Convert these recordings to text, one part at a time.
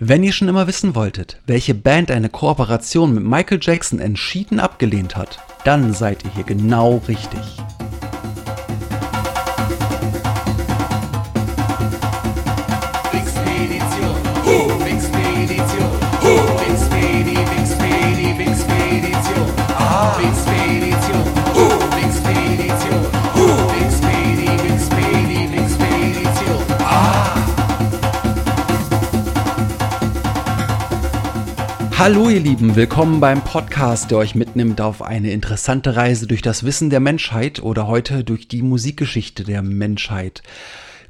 Wenn ihr schon immer wissen wolltet, welche Band eine Kooperation mit Michael Jackson entschieden abgelehnt hat, dann seid ihr hier genau richtig. Hallo ihr Lieben, willkommen beim Podcast, der euch mitnimmt auf eine interessante Reise durch das Wissen der Menschheit oder heute durch die Musikgeschichte der Menschheit.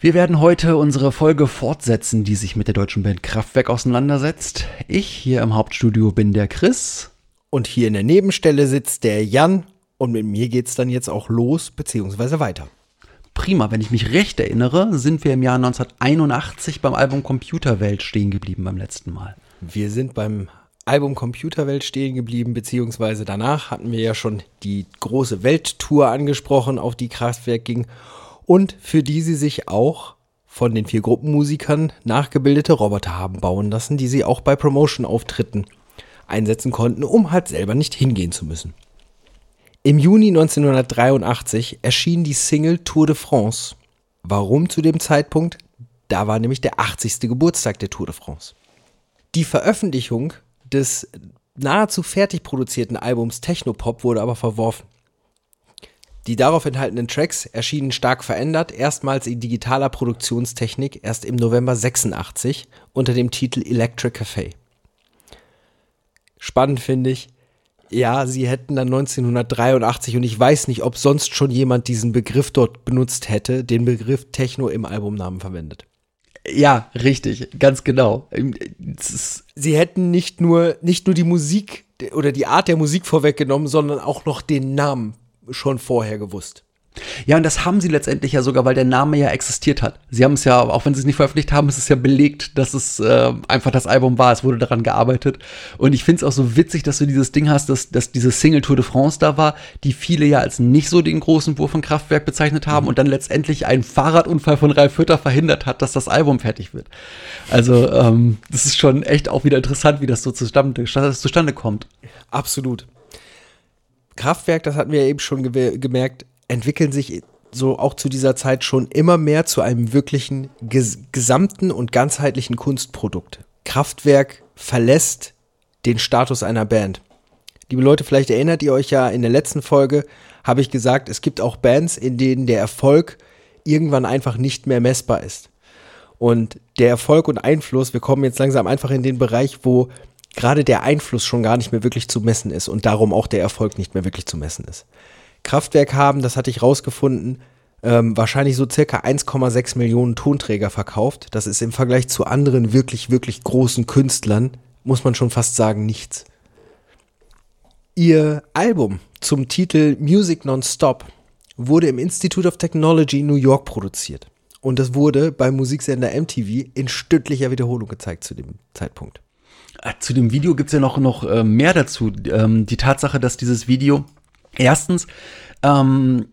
Wir werden heute unsere Folge fortsetzen, die sich mit der deutschen Band Kraftwerk auseinandersetzt. Ich hier im Hauptstudio bin der Chris. Und hier in der Nebenstelle sitzt der Jan und mit mir geht's dann jetzt auch los bzw. weiter. Prima, wenn ich mich recht erinnere, sind wir im Jahr 1981 beim Album Computerwelt stehen geblieben beim letzten Mal. Wir sind beim Album Computerwelt stehen geblieben, beziehungsweise danach hatten wir ja schon die große Welttour angesprochen, auf die Kraftwerk ging und für die sie sich auch von den vier Gruppenmusikern nachgebildete Roboter haben bauen lassen, die sie auch bei Promotion-Auftritten einsetzen konnten, um halt selber nicht hingehen zu müssen. Im Juni 1983 erschien die Single Tour de France. Warum zu dem Zeitpunkt? Da war nämlich der 80. Geburtstag der Tour de France. Die Veröffentlichung des nahezu fertig produzierten Albums Technopop wurde aber verworfen. Die darauf enthaltenen Tracks erschienen stark verändert, erstmals in digitaler Produktionstechnik erst im November 86 unter dem Titel Electric Café. Spannend finde ich, ja, sie hätten dann 1983 und ich weiß nicht, ob sonst schon jemand diesen Begriff dort benutzt hätte, den Begriff Techno im Albumnamen verwendet. Ja, richtig, ganz genau. Ist Sie hätten nicht nur, nicht nur die Musik oder die Art der Musik vorweggenommen, sondern auch noch den Namen schon vorher gewusst. Ja, und das haben sie letztendlich ja sogar, weil der Name ja existiert hat. Sie haben es ja, auch wenn sie es nicht veröffentlicht haben, ist es ja belegt, dass es äh, einfach das Album war. Es wurde daran gearbeitet. Und ich finde es auch so witzig, dass du dieses Ding hast, dass, dass diese Single Tour de France da war, die viele ja als nicht so den großen Wurf von Kraftwerk bezeichnet haben und dann letztendlich ein Fahrradunfall von Ralf Hütter verhindert hat, dass das Album fertig wird. Also, ähm, das ist schon echt auch wieder interessant, wie das so zustande, zustande kommt. Absolut. Kraftwerk, das hatten wir eben schon gemerkt, entwickeln sich so auch zu dieser Zeit schon immer mehr zu einem wirklichen ges gesamten und ganzheitlichen Kunstprodukt. Kraftwerk verlässt den Status einer Band. Liebe Leute, vielleicht erinnert ihr euch ja, in der letzten Folge habe ich gesagt, es gibt auch Bands, in denen der Erfolg irgendwann einfach nicht mehr messbar ist. Und der Erfolg und Einfluss, wir kommen jetzt langsam einfach in den Bereich, wo gerade der Einfluss schon gar nicht mehr wirklich zu messen ist und darum auch der Erfolg nicht mehr wirklich zu messen ist. Kraftwerk haben, das hatte ich rausgefunden, ähm, wahrscheinlich so circa 1,6 Millionen Tonträger verkauft. Das ist im Vergleich zu anderen wirklich, wirklich großen Künstlern, muss man schon fast sagen, nichts. Ihr Album zum Titel Music Non-Stop wurde im Institute of Technology New York produziert. Und das wurde beim Musiksender MTV in stündlicher Wiederholung gezeigt zu dem Zeitpunkt. Äh, Zu dem Video gibt's ja noch, noch äh, mehr dazu. Ähm, die Tatsache, dass dieses Video erstens ähm,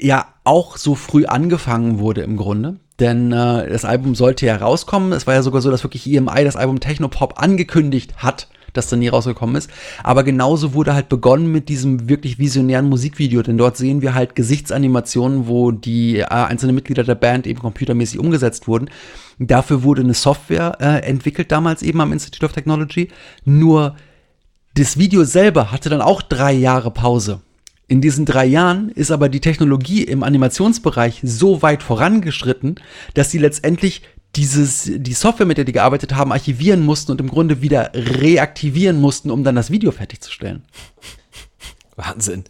ja auch so früh angefangen wurde im Grunde. Denn äh, das Album sollte ja rauskommen. Es war ja sogar so, dass wirklich EMI das Album Technopop angekündigt hat, das dann nie rausgekommen ist. Aber genauso wurde halt begonnen mit diesem wirklich visionären Musikvideo, denn dort sehen wir halt Gesichtsanimationen, wo die äh, einzelnen Mitglieder der Band eben computermäßig umgesetzt wurden. Dafür wurde eine Software äh, entwickelt damals eben am Institute of Technology. Nur das Video selber hatte dann auch drei Jahre Pause. In diesen drei Jahren ist aber die Technologie im Animationsbereich so weit vorangeschritten, dass sie letztendlich dieses, die Software, mit der die gearbeitet haben, archivieren mussten und im Grunde wieder reaktivieren mussten, um dann das Video fertigzustellen. Wahnsinn.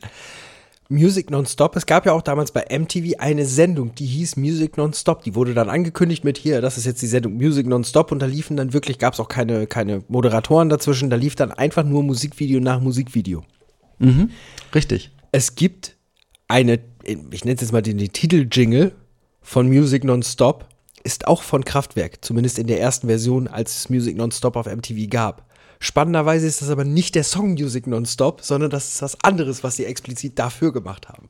Music Nonstop. Es gab ja auch damals bei MTV eine Sendung, die hieß Music Nonstop. Die wurde dann angekündigt mit hier, das ist jetzt die Sendung Music Nonstop und da liefen dann wirklich, gab es auch keine, keine Moderatoren dazwischen, da lief dann einfach nur Musikvideo nach Musikvideo. Richtig. Es gibt eine, ich nenne es jetzt mal den, den Titel-Jingle von Music Nonstop, ist auch von Kraftwerk, zumindest in der ersten Version, als es Music Nonstop auf MTV gab. Spannenderweise ist das aber nicht der Song Music Nonstop, sondern das ist was anderes, was sie explizit dafür gemacht haben.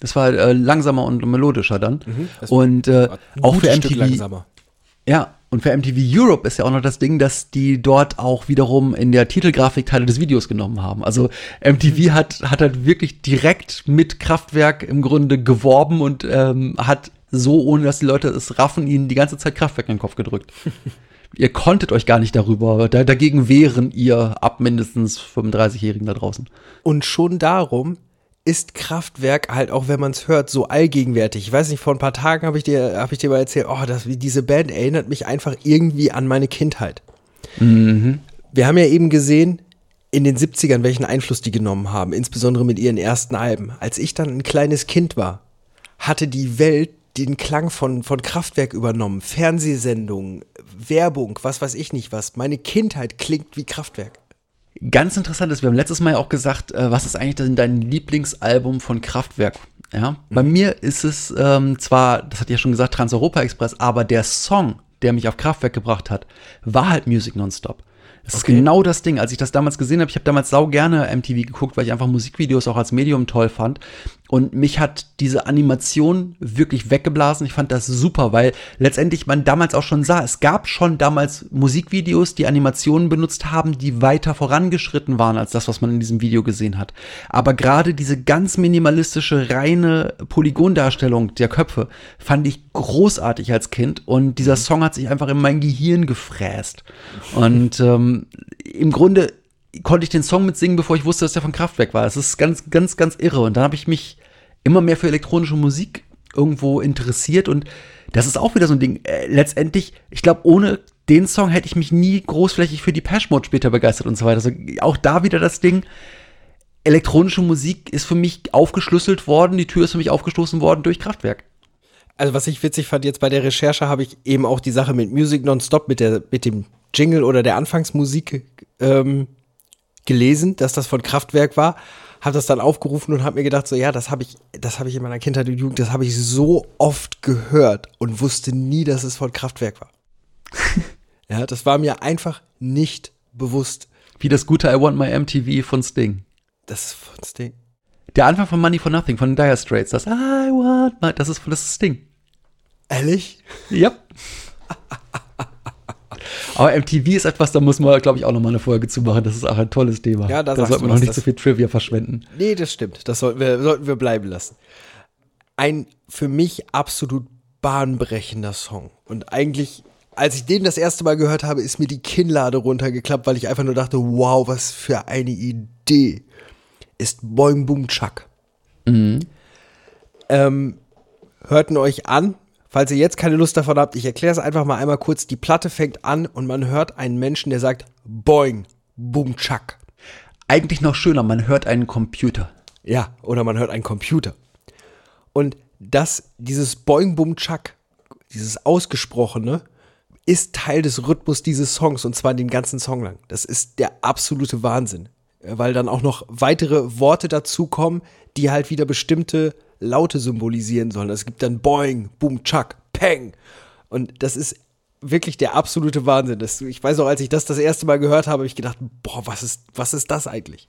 Das war äh, langsamer und melodischer dann. das und äh, auch für Stück MTV. langsamer. Ja, und für MTV Europe ist ja auch noch das Ding, dass die dort auch wiederum in der Titelgrafik Teile des Videos genommen haben. Also MTV hat, hat halt wirklich direkt mit Kraftwerk im Grunde geworben und ähm, hat so, ohne dass die Leute es raffen, ihnen die ganze Zeit Kraftwerk in den Kopf gedrückt. ihr konntet euch gar nicht darüber, da, dagegen wehren ihr ab mindestens 35-Jährigen da draußen. Und schon darum ist Kraftwerk halt auch, wenn man es hört, so allgegenwärtig. Ich weiß nicht, vor ein paar Tagen habe ich dir, habe ich dir mal erzählt, oh, das, diese Band erinnert mich einfach irgendwie an meine Kindheit. Wir haben ja eben gesehen, in den 70ern, welchen Einfluss die genommen haben, insbesondere mit ihren ersten Alben. Als ich dann ein kleines Kind war, hatte die Welt den Klang von, von Kraftwerk übernommen. Fernsehsendungen, Werbung, was weiß ich nicht was. Meine Kindheit klingt wie Kraftwerk. Ganz interessant ist, wir haben letztes Mal ja auch gesagt, äh, was ist eigentlich denn dein Lieblingsalbum von Kraftwerk? Ja, bei mir ist es ähm, zwar, das hat ja schon gesagt, Trans-Europa Express, aber der Song, der mich auf Kraftwerk gebracht hat, war halt Music Nonstop. Das ist Okay. genau das Ding. Als ich das damals gesehen habe, ich habe damals sau gerne MTV geguckt, weil ich einfach Musikvideos auch als Medium toll fand. Und mich hat diese Animation wirklich weggeblasen. Ich fand das super, weil letztendlich man damals auch schon sah, es gab schon damals Musikvideos, die Animationen benutzt haben, die weiter vorangeschritten waren als das, was man in diesem Video gesehen hat. Aber gerade diese ganz minimalistische, reine Polygondarstellung der Köpfe fand ich großartig als Kind. Und dieser Song hat sich einfach in mein Gehirn gefräst. Und ähm, im Grunde konnte ich den Song mitsingen, bevor ich wusste, dass der von Kraftwerk war. Es ist ganz, ganz, ganz irre. Und dann habe ich mich immer mehr für elektronische Musik irgendwo interessiert und das ist auch wieder so ein Ding. Äh, letztendlich, ich glaube, ohne den Song hätte ich mich nie großflächig für die Mode später begeistert und so weiter. Also auch da wieder das Ding. Elektronische Musik ist für mich aufgeschlüsselt worden, die Tür ist für mich aufgestoßen worden durch Kraftwerk. Also was ich witzig fand, jetzt bei der Recherche habe ich eben auch die Sache mit Music Nonstop, mit, der, mit dem Jingle oder der Anfangsmusik ähm, gelesen, dass das von Kraftwerk war. Habe das dann aufgerufen und habe mir gedacht, so ja, das habe ich, das habe ich in meiner Kindheit und Jugend, das habe ich so oft gehört und wusste nie, dass es von Kraftwerk war. ja, das war mir einfach nicht bewusst. Wie das gute I Want My MTV von Sting. Das ist von Sting. Der Anfang von Money for Nothing von den Dire Straits, das I Want My, das ist, das ist Sting. Ehrlich? Ja. Aber MTV ist etwas, da muss man, glaube ich, auch noch mal eine Folge zu machen. Das ist auch ein tolles Thema. Ja, da da sagst sollte du man noch nicht so viel Trivia verschwenden. Nee, das stimmt. Das sollten wir, sollten wir bleiben lassen. Ein für mich absolut bahnbrechender Song. Und eigentlich, als ich den das erste Mal gehört habe, ist mir die Kinnlade runtergeklappt, weil ich einfach nur dachte, wow, was für eine Idee. Ist Boing Boom Chuck. Ähm, hörten euch an. Falls ihr jetzt keine Lust davon habt, ich erkläre es einfach mal einmal kurz. Die Platte fängt an und man hört einen Menschen, der sagt Boing Boom Chuck. Eigentlich noch schöner, man hört einen Computer. Ja, oder man hört einen Computer. Und das, dieses Boing Boom Chuck, dieses Ausgesprochene, ist Teil des Rhythmus dieses Songs und zwar den ganzen Song lang. Das ist der absolute Wahnsinn. Weil dann auch noch weitere Worte dazukommen, die halt wieder bestimmte Laute symbolisieren sollen. Es gibt dann Boing, Boom, Chuck, Peng. Und das ist wirklich der absolute Wahnsinn. Das, ich weiß auch, als ich das das erste Mal gehört habe, habe ich gedacht, boah, was ist, was ist das eigentlich?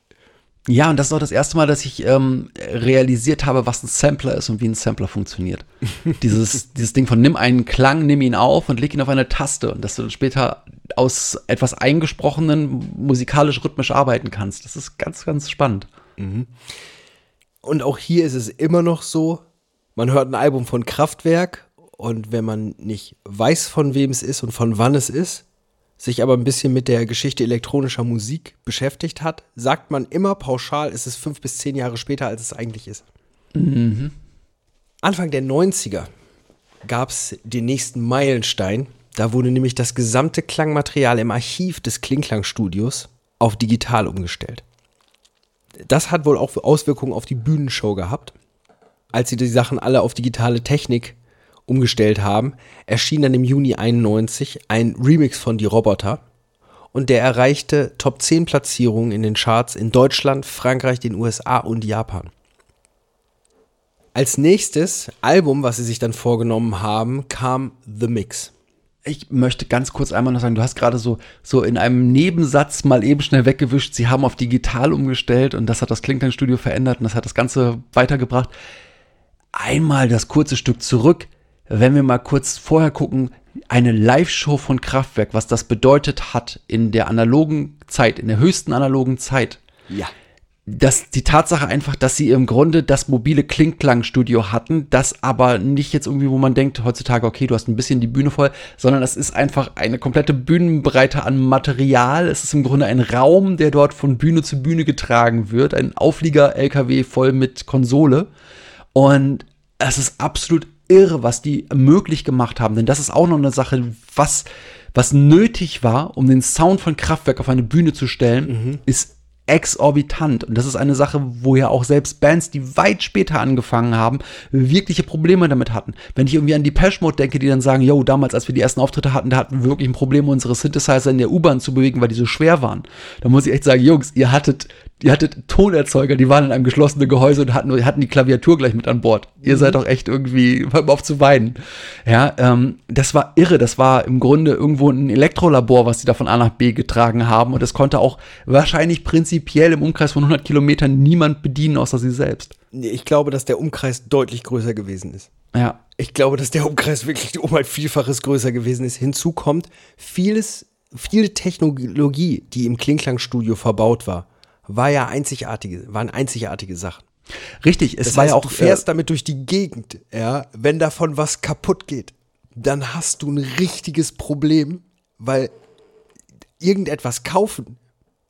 Ja, und das ist auch das erste Mal, dass ich ähm, realisiert habe, was ein Sampler ist und wie ein Sampler funktioniert. dieses, dieses Ding von nimm einen Klang, nimm ihn auf und leg ihn auf eine Taste und dass du dann später aus etwas eingesprochenen musikalisch rhythmisch arbeiten kannst. Das ist ganz, ganz spannend. Und auch hier ist es immer noch so, man hört ein Album von Kraftwerk und wenn man nicht weiß, von wem es ist und von wann es ist, sich aber ein bisschen mit der Geschichte elektronischer Musik beschäftigt hat, sagt man immer pauschal, es ist fünf bis zehn Jahre später, als es eigentlich ist. Anfang der 90er gab es den nächsten Meilenstein. Da wurde nämlich das gesamte Klangmaterial im Archiv des Klingklang-Studios auf digital umgestellt. Das hat wohl auch Auswirkungen auf die Bühnenshow gehabt. Als sie die Sachen alle auf digitale Technik umgestellt haben, erschien dann im Juni 91 ein Remix von Die Roboter. und der erreichte Top 10 Platzierungen in den Charts in Deutschland, Frankreich, den USA und Japan. Als nächstes Album, was sie sich dann vorgenommen haben, kam The Mix. Ich möchte ganz kurz einmal noch sagen, du hast gerade so, so in einem Nebensatz mal eben schnell weggewischt, sie haben auf digital umgestellt und das hat das Klingklang-Studio verändert und das hat das Ganze weitergebracht. Einmal das kurze Stück zurück, wenn wir mal kurz vorher gucken, eine Live-Show von Kraftwerk, was das bedeutet hat in der analogen Zeit, in der höchsten analogen Zeit. Ja. Dass die Tatsache einfach, dass sie im Grunde das mobile Klingklang-Studio hatten, das aber nicht jetzt irgendwie, wo man denkt, heutzutage, okay, du hast ein bisschen die Bühne voll, sondern es ist einfach eine komplette Bühnenbreite an Material. Es ist im Grunde ein Raum, der dort von Bühne zu Bühne getragen wird, ein Auflieger-LKW voll mit Konsole. Und es ist absolut irre, was die möglich gemacht haben, denn das ist auch noch eine Sache, was, was nötig war, um den Sound von Kraftwerk auf eine Bühne zu stellen, ist exorbitant. Und das ist eine Sache, wo ja auch selbst Bands, die weit später angefangen haben, wirkliche Probleme damit hatten. Wenn ich irgendwie an die Mode denke, die dann sagen, yo, damals, als wir die ersten Auftritte hatten, da hatten wir wirklich ein Problem, unsere Synthesizer in der U-Bahn zu bewegen, weil die so schwer waren. Da muss ich echt sagen, Jungs, ihr hattet, ihr hattet Tonerzeuger, die waren in einem geschlossenen Gehäuse und hatten, hatten die Klaviatur gleich mit an Bord. Ihr seid doch echt irgendwie, hört mal auf zu weinen. Ja, ähm, das war irre. Das war im Grunde irgendwo ein Elektrolabor, was sie da von A nach B getragen haben. Und das konnte auch wahrscheinlich prinzipiell im Umkreis von 100 Kilometern niemand bedienen, außer sie selbst. Ich glaube, dass der Umkreis deutlich größer gewesen ist. Ja, Ich glaube, dass der Umkreis wirklich um ein Vielfaches größer gewesen ist. Hinzu kommt, vieles, viel Technologie, die im Klingklang-Studio verbaut war, war ja einzigartige, waren einzigartige Sachen. richtig. Es Das war heißt, ja auch du fährst damit durch die Gegend, ja, wenn davon was kaputt geht, dann hast du ein richtiges Problem, weil irgendetwas kaufen,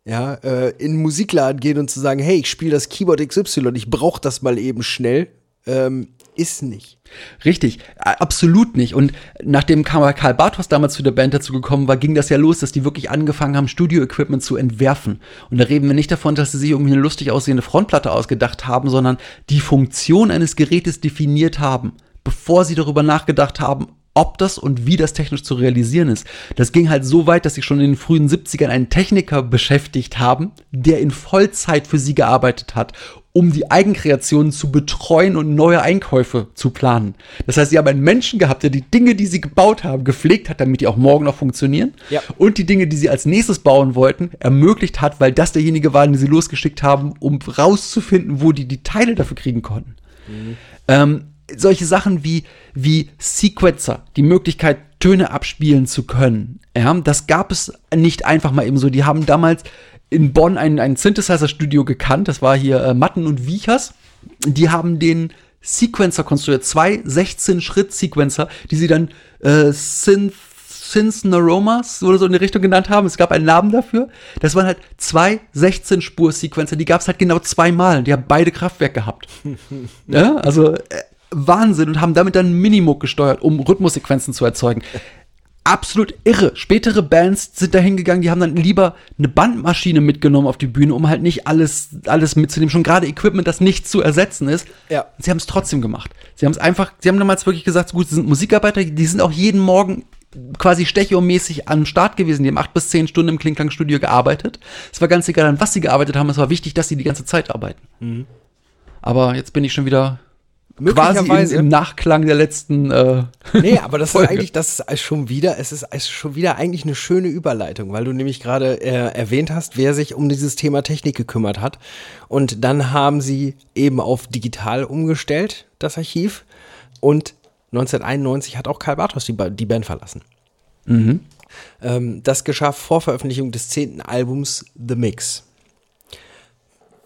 ja, äh, in Musikladen gehen und zu sagen, hey, ich spiele das Keyboard XY, ich brauche das mal eben schnell, ähm, ist nicht. Richtig, absolut nicht. Und nachdem Karl Bartos damals zu der Band dazu gekommen war, ging das ja los, dass die wirklich angefangen haben, Studio-Equipment zu entwerfen. Und da reden wir nicht davon, dass sie sich irgendwie eine lustig aussehende Frontplatte ausgedacht haben, sondern die Funktion eines Gerätes definiert haben, bevor sie darüber nachgedacht haben, ob das und wie das technisch zu realisieren ist. Das ging halt so weit, dass sie schon in den frühen 70ern einen Techniker beschäftigt haben, der in Vollzeit für sie gearbeitet hat, um die Eigenkreationen zu betreuen und neue Einkäufe zu planen. Das heißt, sie haben einen Menschen gehabt, der die Dinge, die sie gebaut haben, gepflegt hat, damit die auch morgen noch funktionieren. Ja. Und die Dinge, die sie als nächstes bauen wollten, ermöglicht hat, weil das derjenige war, den sie losgeschickt haben, um rauszufinden, wo die die Teile dafür kriegen konnten. Ähm, solche Sachen wie, wie Sequencer, die Möglichkeit, Töne abspielen zu können. Ja, das gab es nicht einfach mal eben so. Die haben damals in Bonn ein, ein Synthesizer-Studio gekannt. Das war hier äh, Matten und Wiechers. Die haben den Sequencer konstruiert. Zwei 16-Schritt-Sequencer, die sie dann äh, Synth Synth-Neuromas oder so in die Richtung genannt haben. Es gab einen Namen dafür. Das waren halt zwei 16-Spur-Sequencer. Die gab es halt genau zweimal. Die haben beide Kraftwerk gehabt. ja, also äh, Wahnsinn und haben damit dann Minimoog gesteuert, um Rhythmussequenzen zu erzeugen. Absolut irre. Spätere Bands sind da hingegangen, die haben dann lieber eine Bandmaschine mitgenommen auf die Bühne, um halt nicht alles, alles mitzunehmen. Schon gerade Equipment, das nicht zu ersetzen ist. Ja. Sie haben es trotzdem gemacht. Sie haben es einfach, sie haben damals wirklich gesagt, gut, sie sind Musikarbeiter, die sind auch jeden Morgen quasi stechiomäßig am Start gewesen. Die haben acht bis zehn Stunden im Klingklang-Studio gearbeitet. Es war ganz egal, an was sie gearbeitet haben. Es war wichtig, dass sie die ganze Zeit arbeiten. Aber jetzt bin ich schon wieder quasi im, Möglicherweise- im Nachklang der letzten. Äh, Nee, aber das ist Folge. eigentlich, das ist schon wieder, es ist, ist schon wieder eigentlich eine schöne Überleitung, weil du nämlich gerade äh, erwähnt hast, wer sich um dieses Thema Technik gekümmert hat. Und dann haben sie eben auf digital umgestellt, das Archiv. Und 1991 hat auch Karl Bartos die, Ba- die Band verlassen. Ähm, das geschah vor Veröffentlichung des zehnten Albums The Mix.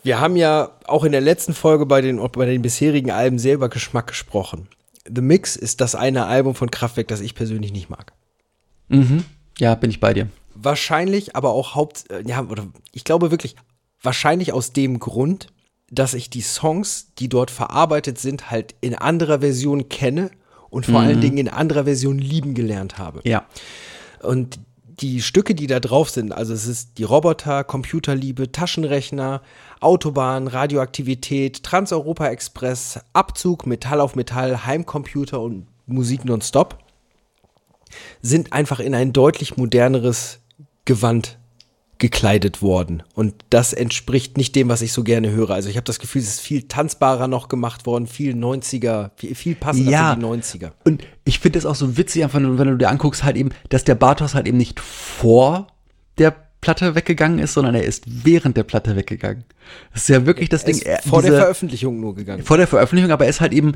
Wir haben ja auch in der letzten Folge bei den, bei den bisherigen Alben sehr über Geschmack gesprochen. The Mix ist das eine Album von Kraftwerk, das ich persönlich nicht mag. ja, bin ich bei dir. Wahrscheinlich, aber auch Haupt, äh, ja, oder ich glaube wirklich, wahrscheinlich aus dem Grund, dass ich die Songs, die dort verarbeitet sind, halt in anderer Version kenne und vor allen Dingen in anderer Version lieben gelernt habe. Ja. Und die Stücke, die da drauf sind, also es ist die Roboter, Computerliebe, Taschenrechner, Autobahn, Radioaktivität, Trans-Europa Express, Abzug, Metall auf Metall, Heimcomputer und Musik nonstop, sind einfach in ein deutlich moderneres Gewand gekleidet worden. Und das entspricht nicht dem, was ich so gerne höre. Also ich habe das Gefühl, es ist viel tanzbarer noch gemacht worden, viel 90er, viel, viel passender Ja. für die 90er. Und ich finde es auch so witzig, einfach, wenn du dir anguckst, halt eben, dass der Bartos halt eben nicht vor der Platte weggegangen ist, sondern er ist während der Platte weggegangen. Das ist ja wirklich das Er Ding. er- vor der diese- Veröffentlichung nur gegangen. vor der Veröffentlichung, aber er ist halt eben,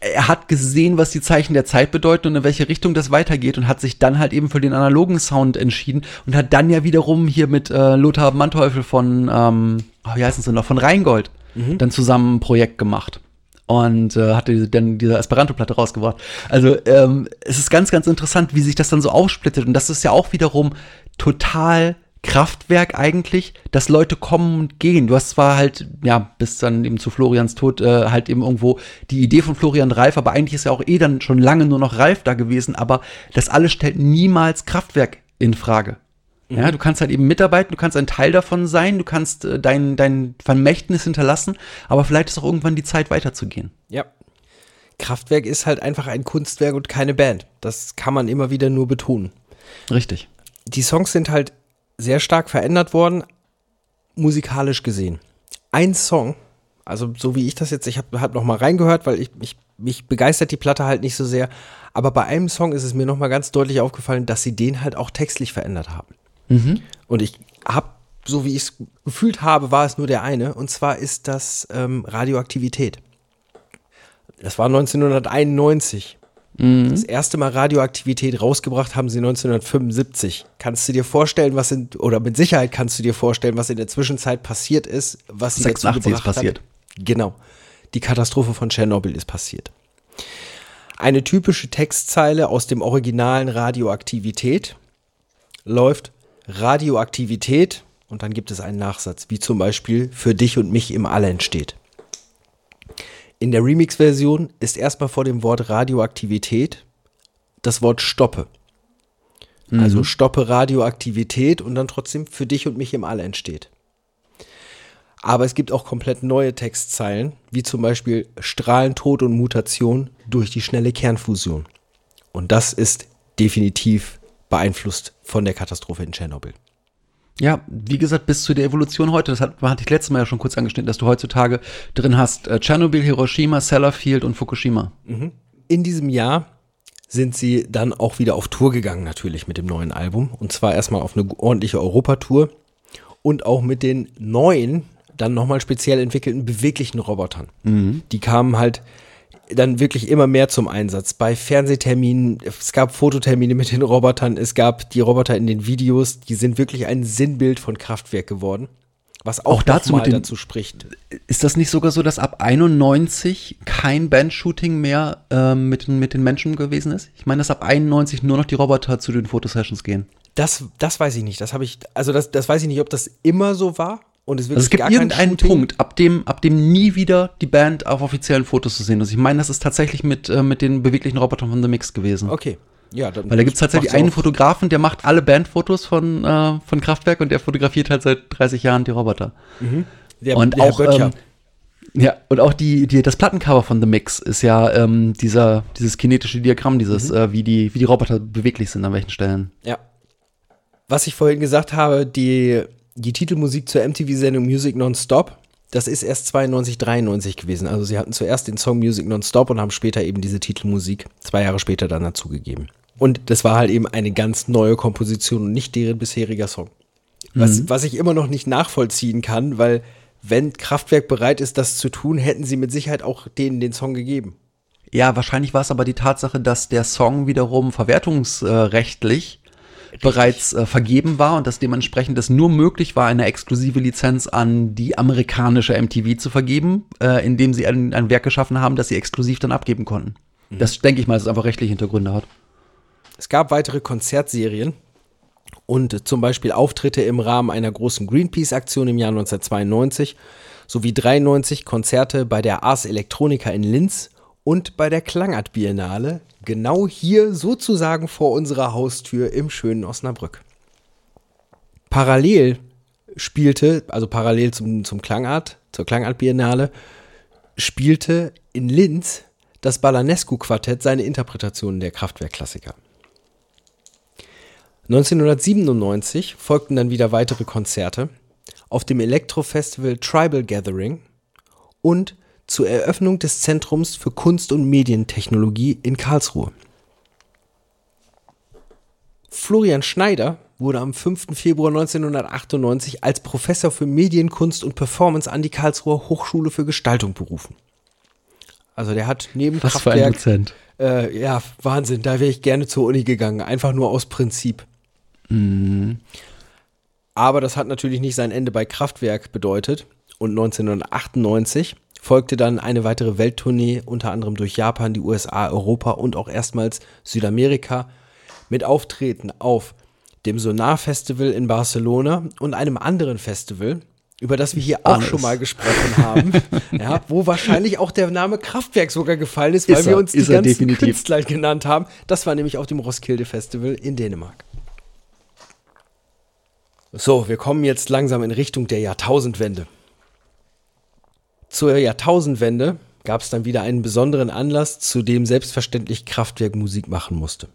er hat gesehen, was die Zeichen der Zeit bedeuten und in welche Richtung das weitergeht und hat sich dann halt eben für den analogen Sound entschieden und hat dann ja wiederum hier mit äh, Lothar Manteuffel von, ähm, oh, wie heißen sie noch, von Rheingold dann zusammen ein Projekt gemacht. Und äh, hatte dann diese Esperanto-Platte rausgebracht. Also ähm, es ist ganz, ganz interessant, wie sich das dann so aufsplittet. Und das ist ja auch wiederum total Kraftwerk eigentlich, dass Leute kommen und gehen. Du hast zwar halt, ja, bis dann eben zu Florians Tod äh, halt eben irgendwo die Idee von Florian Reif, aber eigentlich ist ja auch eh dann schon lange nur noch Reif da gewesen, aber das alles stellt niemals Kraftwerk in Frage. Ja, du kannst halt eben mitarbeiten, du kannst ein Teil davon sein, du kannst äh, dein, dein Vermächtnis hinterlassen, aber vielleicht ist auch irgendwann die Zeit weiterzugehen. Ja. Kraftwerk ist halt einfach ein Kunstwerk und keine Band. Das kann man immer wieder nur betonen. Richtig. Die Songs sind halt sehr stark verändert worden, musikalisch gesehen. Ein Song, also so wie ich das jetzt, ich habe hab noch mal reingehört, weil ich, ich mich begeistert die Platte halt nicht so sehr, aber bei einem Song ist es mir noch mal ganz deutlich aufgefallen, dass sie den halt auch textlich verändert haben. Und ich habe, so wie ich es gefühlt habe, war es nur der eine, und zwar ist das ähm, Radioaktivität. Das war 1991. Das erste Mal Radioaktivität rausgebracht haben sie 1975. Kannst du dir vorstellen, was in, oder mit Sicherheit kannst du dir vorstellen, was in der Zwischenzeit passiert ist, was sie dazu 86 ist passiert. Hat? Genau. Die Katastrophe von Tschernobyl ist passiert. Eine typische Textzeile aus dem originalen Radioaktivität läuft Radioaktivität und dann gibt es einen Nachsatz, wie zum Beispiel für dich und mich im All entsteht. In der Remix-Version ist erstmal vor dem Wort Radioaktivität das Wort Stoppe. Also Stoppe Radioaktivität und dann trotzdem für dich und mich im All entsteht. Aber es gibt auch komplett neue Textzeilen, wie zum Beispiel Strahlentod und Mutation durch die schnelle Kernfusion. Und das ist definitiv beeinflusst von der Katastrophe in Tschernobyl. Ja, wie gesagt, bis zu der Evolution heute, das hat, hatte ich letztes Mal ja schon kurz angeschnitten, dass du heutzutage drin hast äh, Tschernobyl, Hiroshima, Sellafield und Fukushima. In diesem Jahr sind sie dann auch wieder auf Tour gegangen, natürlich mit dem neuen Album. Und zwar erstmal auf eine ordentliche Europatour und auch mit den neuen, dann nochmal speziell entwickelten beweglichen Robotern. Die kamen halt dann wirklich immer mehr zum Einsatz. Bei Fernsehterminen, es gab Fototermine mit den Robotern, es gab die Roboter in den Videos, die sind wirklich ein Sinnbild von Kraftwerk geworden. Was auch, Auch dazu den- dazu spricht. Ist das nicht sogar so, dass ab 91 kein Bandshooting mehr ähm, mit, den- mit den Menschen gewesen ist? Ich meine, dass ab 91 nur noch die Roboter zu den Fotosessions gehen. Das, das weiß ich nicht. Das habe ich, also das, das weiß ich nicht, ob das immer so war und es wirklich Also es gibt irgendeinen Punkt, ab dem, ab dem nie wieder die Band auf offiziellen Fotos zu sehen ist. Ich meine, das ist tatsächlich mit, äh, mit den beweglichen Robotern von The Mix gewesen. Okay. Ja, dann Weil da gibt es tatsächlich einen Fotografen, der macht alle Bandfotos von, äh, von Kraftwerk und der fotografiert halt seit 30 Jahren die Roboter. der, und der auch, ähm, ja, und auch die, die, das Plattencover von The Mix ist ja ähm, dieser, dieses kinetische Diagramm, dieses, Mhm. äh, wie, die, wie die Roboter beweglich sind, an welchen Stellen. Ja. Was ich vorhin gesagt habe, die, die Titelmusik zur MTV-Sendung Music Nonstop, das ist erst 92, 93 gewesen. Also sie hatten zuerst den Song Music Nonstop und haben später eben diese Titelmusik zwei Jahre später dann dazugegeben. Und das war halt eben eine ganz neue Komposition und nicht deren bisheriger Song. Was, was ich immer noch nicht nachvollziehen kann, weil wenn Kraftwerk bereit ist, das zu tun, hätten sie mit Sicherheit auch denen den Song gegeben. Ja, wahrscheinlich war es aber die Tatsache, dass der Song wiederum verwertungsrechtlich bereits äh, vergeben war und dass dementsprechend es nur möglich war, eine exklusive Lizenz an die amerikanische MTV zu vergeben, äh, indem sie ein, ein Werk geschaffen haben, das sie exklusiv dann abgeben konnten. Das denke ich mal, dass es einfach rechtliche Hintergründe hat. Es gab weitere Konzertserien und zum Beispiel Auftritte im Rahmen einer großen Greenpeace-Aktion im Jahr 1992 sowie 93 Konzerte bei der Ars Electronica in Linz und bei der Klangart Biennale, genau hier sozusagen vor unserer Haustür im schönen Osnabrück. Parallel spielte, also parallel zum, zum Klangart, zur Klangart Biennale, spielte in Linz das Balanescu Quartett seine Interpretationen der Kraftwerk-Klassiker. 1997 folgten dann wieder weitere Konzerte auf dem Elektro-Festival Tribal Gathering und zur Eröffnung des Zentrums für Kunst- und Medientechnologie in Karlsruhe. Florian Schneider wurde am 5. Februar 1998 als Professor für Medienkunst und Performance an die Karlsruher Hochschule für Gestaltung berufen. Also der hat neben Was für ein Kraftwerk, Dozent. äh, ja, Wahnsinn, da wäre ich gerne zur Uni gegangen, einfach nur aus Prinzip. Aber das hat natürlich nicht sein Ende bei Kraftwerk bedeutet. Und 1998 folgte dann eine weitere Welttournee, unter anderem durch Japan, die USA, Europa und auch erstmals Südamerika, mit Auftreten auf dem Sonar Festival in Barcelona und einem anderen Festival, über das wir hier auch Alles. schon mal gesprochen haben, ja, wo wahrscheinlich auch der Name Kraftwerk sogar gefallen ist, weil Ist wir er, uns die ganzen definitiv. Künstler genannt haben. Das war nämlich auf dem Roskilde Festival in Dänemark. So, wir kommen jetzt langsam in Richtung der Jahrtausendwende. Zur Jahrtausendwende gab es dann wieder einen besonderen Anlass, zu dem selbstverständlich Kraftwerk Musik machen musste.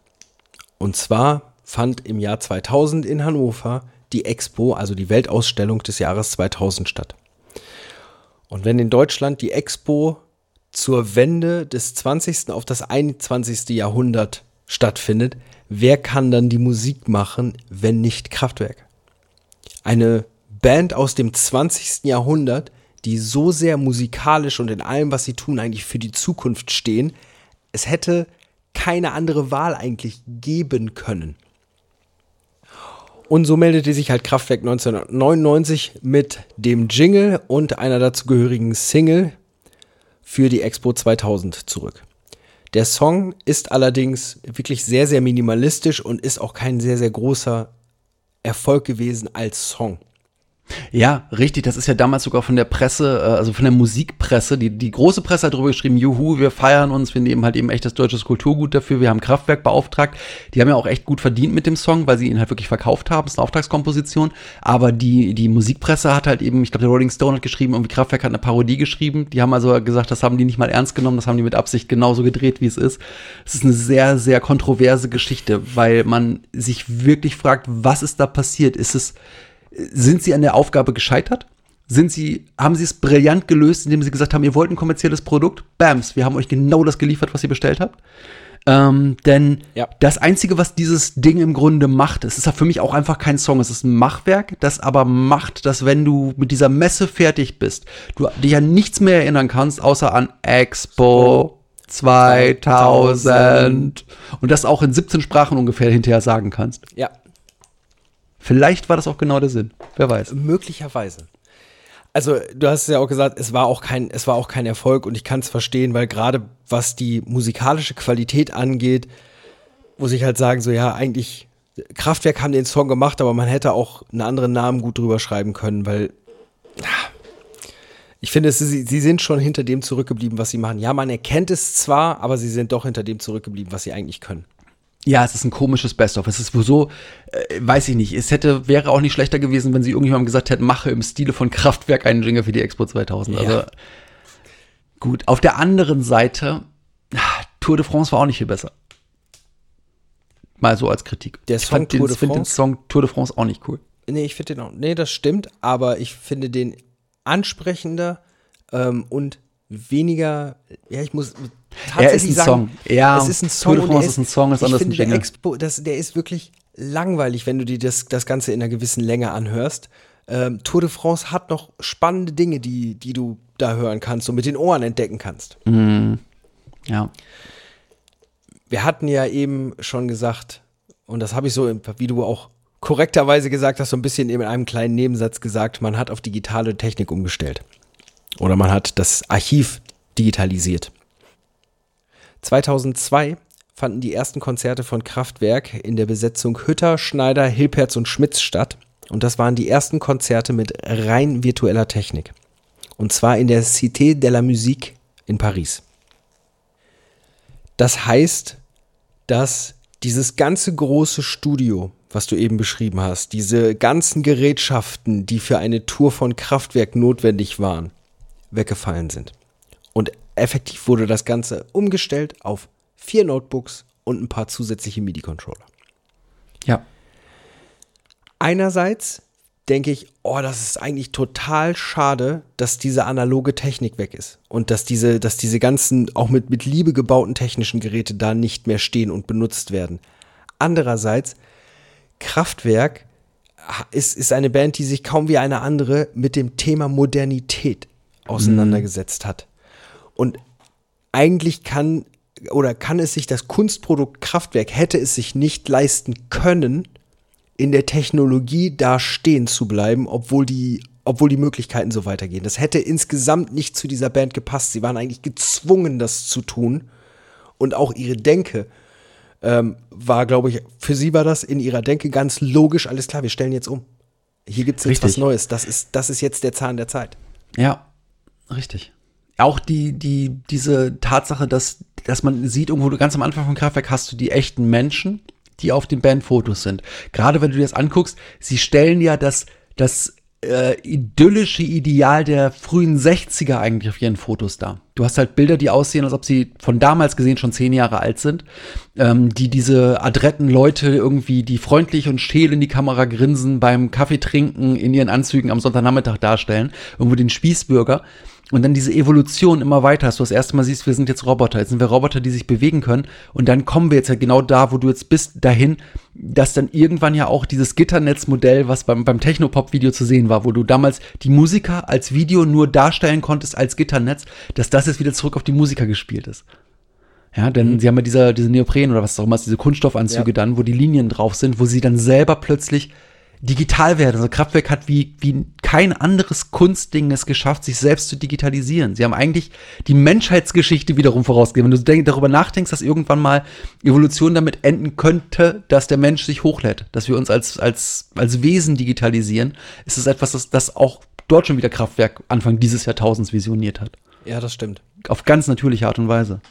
Und zwar fand im Jahr 2000 in Hannover die Expo, also die Weltausstellung des Jahres 2000 statt. Und wenn in Deutschland die Expo zur Wende des 20. auf das 21. Jahrhundert stattfindet, wer kann dann die Musik machen, wenn nicht Kraftwerk? Eine Band aus dem 20. Jahrhundert, die so sehr musikalisch und in allem, was sie tun, eigentlich für die Zukunft stehen. Es hätte keine andere Wahl eigentlich geben können. Und so meldete sich halt Kraftwerk 1999 mit dem Jingle und einer dazugehörigen Single für die Expo 2000 zurück. Der Song ist allerdings wirklich sehr, sehr minimalistisch und ist auch kein sehr, sehr großer Erfolg gewesen als Song. Ja, richtig. Das ist ja damals sogar von der Presse, äh, also von der Musikpresse, die, die große Presse hat darüber geschrieben, juhu, wir feiern uns, wir nehmen halt eben echt das deutsches Kulturgut dafür, wir haben Kraftwerk beauftragt. Die haben ja auch echt gut verdient mit dem Song, weil sie ihn halt wirklich verkauft haben. Ist eine Auftragskomposition. Aber die, die Musikpresse hat halt eben, ich glaube, der Rolling Stone hat geschrieben, irgendwie Kraftwerk hat eine Parodie geschrieben. Die haben also gesagt, das haben die nicht mal ernst genommen, das haben die mit Absicht genauso gedreht, wie es ist. Es ist eine sehr, sehr kontroverse Geschichte, weil man sich wirklich fragt, was ist da passiert? Ist es, sind sie an der Aufgabe gescheitert? Sind sie, haben sie es brillant gelöst, indem sie gesagt haben, ihr wollt ein kommerzielles Produkt? Bams, wir haben euch genau das geliefert, was ihr bestellt habt. Ähm, denn Ja. das Einzige, was dieses Ding im Grunde macht, es ist ja für mich auch einfach kein Song, es ist ein Machwerk, das aber macht, dass wenn du mit dieser Messe fertig bist, du dich an nichts mehr erinnern kannst, außer an Expo 2000 und das auch in 17 Sprachen ungefähr hinterher sagen kannst. Ja, Vielleicht war das auch genau der Sinn. Wer weiß. möglicherweise. Also, du hast es ja auch gesagt, es war auch kein, es war auch kein Erfolg und ich kann es verstehen, weil gerade was die musikalische Qualität angeht, muss ich halt sagen, so ja, eigentlich, Kraftwerk haben den Song gemacht, aber man hätte auch einen anderen Namen gut drüber schreiben können, weil ich finde, sie, sie sind schon hinter dem zurückgeblieben, was sie machen. Ja, man erkennt es zwar, aber sie sind doch hinter dem zurückgeblieben, was sie eigentlich können. Ja, es ist ein komisches Best-of. Es ist wohl so, äh, weiß ich nicht. Es hätte, wäre auch nicht schlechter gewesen, wenn sie irgendjemandem gesagt hätten, mache im Stile von Kraftwerk einen Jingle für die Expo 2000. Also, Ja. gut. Auf der anderen Seite, ah, Tour de France war auch nicht viel besser. Mal so als Kritik. Der ich Song den, Tour de den? Song Tour de France auch nicht cool. Nee, ich finde den auch. Nee, das stimmt, aber ich finde den ansprechender ähm, und weniger. Ja, ich muss Er ist ein sagen, Song. Ja, es ist ein Tour Song. de und France er ist ein Song, ist anders ein der. Expo, das, der ist wirklich langweilig, wenn du dir das, das Ganze in einer gewissen Länge anhörst. Ähm, Tour de France hat noch spannende Dinge, die, die du da hören kannst und mit den Ohren entdecken kannst. Ja. wir hatten ja eben schon gesagt, und das habe ich so, wie du auch korrekterweise gesagt hast, so ein bisschen in einem kleinen Nebensatz gesagt, man hat auf digitale Technik umgestellt. Oder man hat das Archiv digitalisiert. 2002 fanden die ersten Konzerte von Kraftwerk in der Besetzung Hütter, Schneider, Hilperz und Schmitz statt. Und das waren die ersten Konzerte mit rein virtueller Technik. Und zwar in der Cité de la Musique in Paris. Das heißt, dass dieses ganze große Studio, was du eben beschrieben hast, diese ganzen Gerätschaften, die für eine Tour von Kraftwerk notwendig waren, weggefallen sind. Und effektiv wurde das Ganze umgestellt auf vier Notebooks und ein paar zusätzliche MIDI-Controller. Ja. einerseits denke ich, oh, das ist eigentlich total schade, dass diese analoge Technik weg ist und dass diese, dass diese ganzen auch mit, mit Liebe gebauten technischen Geräte da nicht mehr stehen und benutzt werden. Andererseits, Kraftwerk ist, ist eine Band, die sich kaum wie eine andere mit dem Thema Modernität auseinandergesetzt hat. Und eigentlich kann oder kann es sich das Kunstprodukt Kraftwerk, hätte es sich nicht leisten können, in der Technologie da stehen zu bleiben, obwohl die, obwohl die Möglichkeiten so weitergehen. Das hätte insgesamt nicht zu dieser Band gepasst. Sie waren eigentlich gezwungen, das zu tun. Und auch ihre Denke ähm, war, glaube ich, für sie war das in ihrer Denke ganz logisch. Alles klar, wir stellen jetzt um. Hier gibt es jetzt was Neues. Das ist, das ist jetzt der Zahn der Zeit. Ja, richtig. Auch die, die, diese Tatsache, dass, dass man sieht, irgendwo du ganz am Anfang von Kraftwerk hast du die echten Menschen, die auf den Bandfotos sind. Gerade wenn du dir das anguckst, sie stellen ja das, das äh, idyllische Ideal der frühen 60er eigentlich auf ihren Fotos dar. Du hast halt Bilder, die aussehen, als ob sie von damals gesehen schon zehn Jahre alt sind, ähm, die diese adretten Leute irgendwie, die freundlich und scheel in die Kamera grinsen beim Kaffee trinken in ihren Anzügen am Sonntagnachmittag darstellen, irgendwo den Spießbürger. Und dann diese Evolution immer weiter, dass du das erste Mal siehst, wir sind jetzt Roboter, jetzt sind wir Roboter, die sich bewegen können. Und dann kommen wir jetzt ja genau da, wo du jetzt bist, dahin, dass dann irgendwann ja auch dieses Gitternetzmodell, was beim, beim Technopop-Video zu sehen war, wo du damals die Musiker als Video nur darstellen konntest als Gitternetz, dass das jetzt wieder zurück auf die Musiker gespielt ist. Ja, denn sie haben ja diese, diese Neopren oder was auch immer, diese Kunststoffanzüge Ja. dann, wo die Linien drauf sind, wo sie dann selber plötzlich digital werden. Also Kraftwerk hat wie, wie kein anderes Kunstding es geschafft, sich selbst zu digitalisieren. Sie haben eigentlich die Menschheitsgeschichte wiederum vorausgegeben. Wenn du denk, darüber nachdenkst, dass irgendwann mal Evolution damit enden könnte, dass der Mensch sich hochlädt, dass wir uns als, als, als Wesen digitalisieren, ist es etwas, das, das auch dort schon wieder Kraftwerk Anfang dieses Jahrtausends visioniert hat. Ja, das stimmt. Auf ganz natürliche Art und Weise.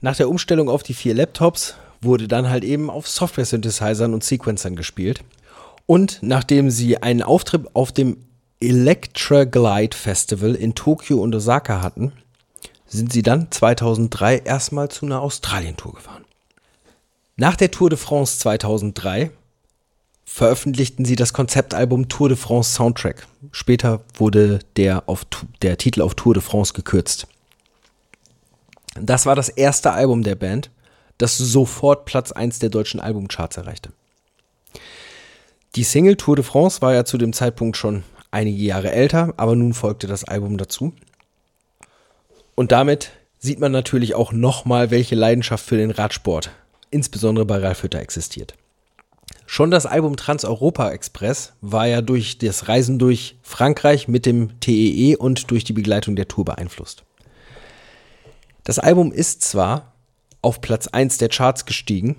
Nach der Umstellung auf die vier Laptops wurde dann halt eben auf Software-Synthesizern und Sequencern gespielt. Und nachdem sie einen Auftritt auf dem Electra Glide Festival in Tokio und Osaka hatten, sind sie dann 2003 erstmal zu einer Australien-Tour gefahren. Nach der Tour de France 2003 veröffentlichten sie das Konzeptalbum Tour de France Soundtrack. Später wurde der, auf, der Titel auf Tour de France gekürzt. Das war das erste Album der Band, das sofort Platz 1 der deutschen Albumcharts erreichte. Die Single Tour de France war ja zu dem Zeitpunkt schon einige Jahre älter, aber nun folgte das Album dazu. Und damit sieht man natürlich auch nochmal, welche Leidenschaft für den Radsport, insbesondere bei Ralf Hütter, existiert. Schon das Album Trans-Europa Express war ja durch das Reisen durch Frankreich mit dem TEE und durch die Begleitung der Tour beeinflusst. Das Album ist zwar auf Platz 1 der Charts gestiegen,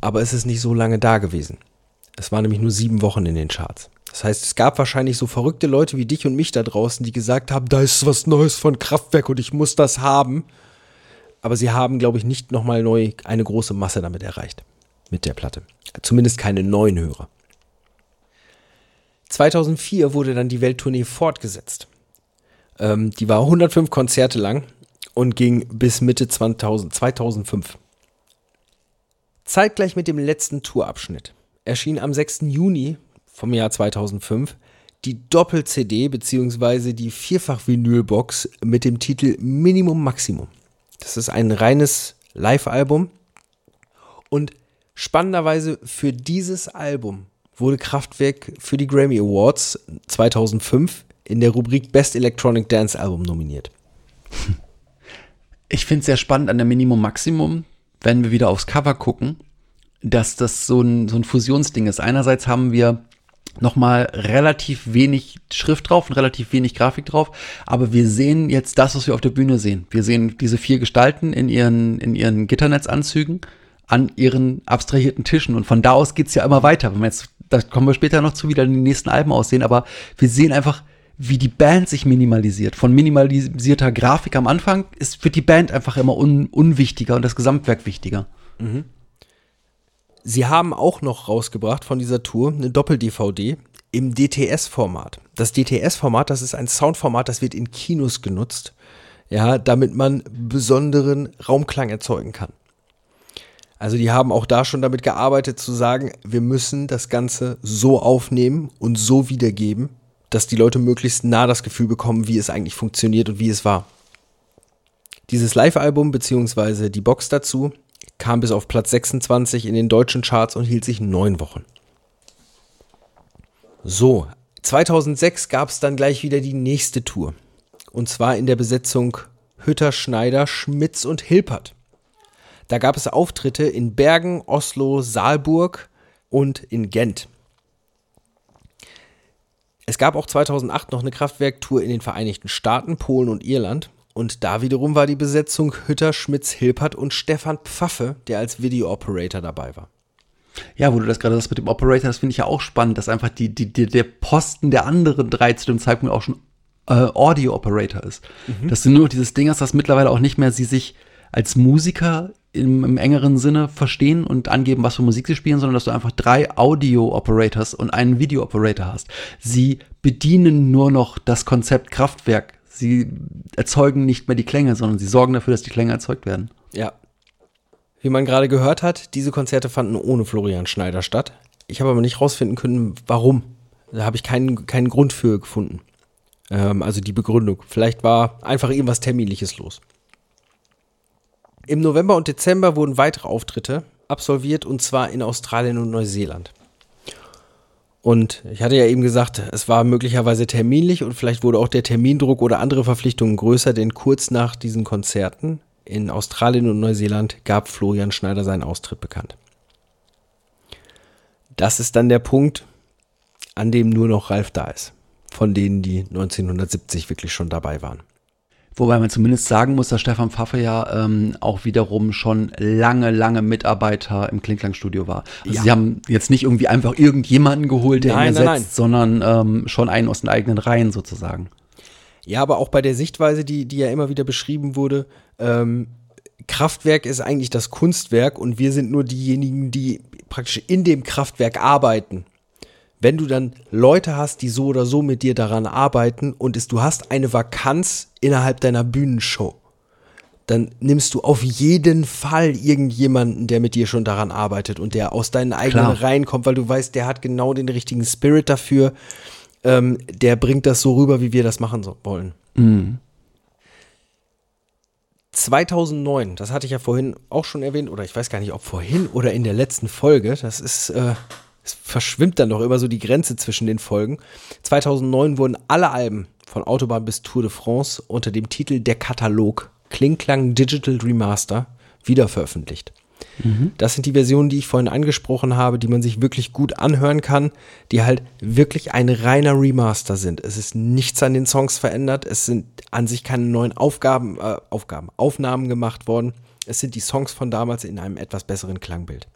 aber es ist nicht so lange da gewesen. Es war nämlich nur sieben Wochen in den Charts. Das heißt, es gab wahrscheinlich so verrückte Leute wie dich und mich da draußen, die gesagt haben, da ist was Neues von Kraftwerk und ich muss das haben. Aber sie haben, glaube ich, nicht nochmal neu eine große Masse damit erreicht. Mit der Platte. Zumindest keine neuen Hörer. 2004 wurde dann die Welttournee fortgesetzt. Ähm, die war 105 Konzerte lang und ging bis Mitte 2000, 2005. Zeitgleich mit dem letzten Tourabschnitt erschien am 6. Juni vom Jahr 2005 die Doppel-CD bzw. die Vierfach-Vinyl-Box mit dem Titel Minimum Maximum. Das ist ein reines Live-Album und spannenderweise für dieses Album wurde Kraftwerk für die Grammy Awards 2005 in der Rubrik Best Electronic Dance Album nominiert. Ich finde es sehr spannend an der Minimum Maximum, wenn wir wieder aufs Cover gucken, dass das so ein, so ein Fusionsding ist. Einerseits haben wir nochmal relativ wenig Schrift drauf und relativ wenig Grafik drauf, aber wir sehen jetzt das, was wir auf der Bühne sehen. Wir sehen diese vier Gestalten in ihren, in ihren Gitternetzanzügen an ihren abstrahierten Tischen und von da aus geht's ja immer weiter. Wenn wir jetzt, da kommen wir später noch zu, wie dann die nächsten Alben aussehen, aber wir sehen einfach, wie die Band sich minimalisiert. Von minimalisierter Grafik am Anfang ist, wird die Band einfach immer un, unwichtiger und das Gesamtwerk wichtiger. Sie haben auch noch rausgebracht von dieser Tour eine Doppel-DVD im DTS-Format. Das DTS-Format, das ist ein Soundformat, das wird in Kinos genutzt, ja, damit man besonderen Raumklang erzeugen kann. Also die haben auch da schon damit gearbeitet zu sagen, wir müssen das Ganze so aufnehmen und so wiedergeben, dass die Leute möglichst nah das Gefühl bekommen, wie es eigentlich funktioniert und wie es war. Dieses Live-Album beziehungsweise die Box dazu kam bis auf Platz 26 in den deutschen Charts und hielt sich neun Wochen. So, 2006 gab es dann gleich wieder die nächste Tour. Und zwar in der Besetzung Hütter, Schneider, Schmitz und Hilpert. Da gab es Auftritte in Bergen, Oslo, Saalburg und in Gent. Es gab auch 2008 noch eine Kraftwerktour in den Vereinigten Staaten, Polen und Irland. Und da wiederum war die Besetzung Hütter, Schmitz, Hilpert und Stefan Pfaffe, der als Video-Operator dabei war. Ja, wo du das gerade sagst mit dem Operator, das finde ich ja auch spannend, dass einfach die, die, die, der Posten der anderen drei zu dem Zeitpunkt auch schon äh, Audio-Operator ist. Mhm. Dass du nur noch dieses Ding hast, dass mittlerweile auch nicht mehr sie sich als Musiker im, im, engeren Sinne verstehen und angeben, was für Musik sie spielen, sondern dass du einfach drei Audio-Operators und einen Video-Operator hast. Sie bedienen nur noch das Konzept Kraftwerk. Sie erzeugen nicht mehr die Klänge, sondern sie sorgen dafür, dass die Klänge erzeugt werden. Ja. Wie man gerade gehört hat, diese Konzerte fanden ohne Florian Schneider statt. Ich habe aber nicht rausfinden können, warum. Da habe ich keinen, keinen Grund für gefunden. Ähm, also die Begründung. Vielleicht war einfach irgendwas Terminliches los. Im November und Dezember wurden weitere Auftritte absolviert und zwar in Australien und Neuseeland. Und ich hatte ja eben gesagt, es war möglicherweise terminlich und vielleicht wurde auch der Termindruck oder andere Verpflichtungen größer, denn kurz nach diesen Konzerten in Australien und Neuseeland gab Florian Schneider seinen Austritt bekannt. Das ist dann der Punkt, an dem nur noch Ralf da ist, von denen die 1970 wirklich schon dabei waren. Wobei man zumindest sagen muss, dass Stefan Pfaffe ja ähm, auch wiederum schon lange, lange Mitarbeiter im Klinklang-Studio war. Also ja. sie haben jetzt nicht irgendwie einfach irgendjemanden geholt, der nein, ihn ersetzt, nein, nein. sondern ähm, schon einen aus den eigenen Reihen sozusagen. Ja, aber auch bei der Sichtweise, die, die ja immer wieder beschrieben wurde, ähm, Kraftwerk ist eigentlich das Kunstwerk und wir sind nur diejenigen, die praktisch in dem Kraftwerk arbeiten wenn du dann Leute hast, die so oder so mit dir daran arbeiten und es, du hast eine Vakanz innerhalb deiner Bühnenshow, dann nimmst du auf jeden Fall irgendjemanden, der mit dir schon daran arbeitet und der aus deinen eigenen Klar. Reihen kommt, weil du weißt, der hat genau den richtigen Spirit dafür. Ähm, der bringt das so rüber, wie wir das machen so wollen. Mhm. 2009, das hatte ich ja vorhin auch schon erwähnt, oder ich weiß gar nicht, ob vorhin oder in der letzten Folge, das ist äh, es verschwimmt dann doch immer so die Grenze zwischen den Folgen. 2009 wurden alle Alben von Autobahn bis Tour de France unter dem Titel Der Katalog Klingklang Digital Remaster wieder veröffentlicht. Mhm. Das sind die Versionen, die ich vorhin angesprochen habe, die man sich wirklich gut anhören kann, die halt wirklich ein reiner Remaster sind. Es ist nichts an den Songs verändert, es sind an sich keine neuen Aufgaben, äh, Aufgaben, Aufnahmen gemacht worden. Es sind die Songs von damals in einem etwas besseren Klangbild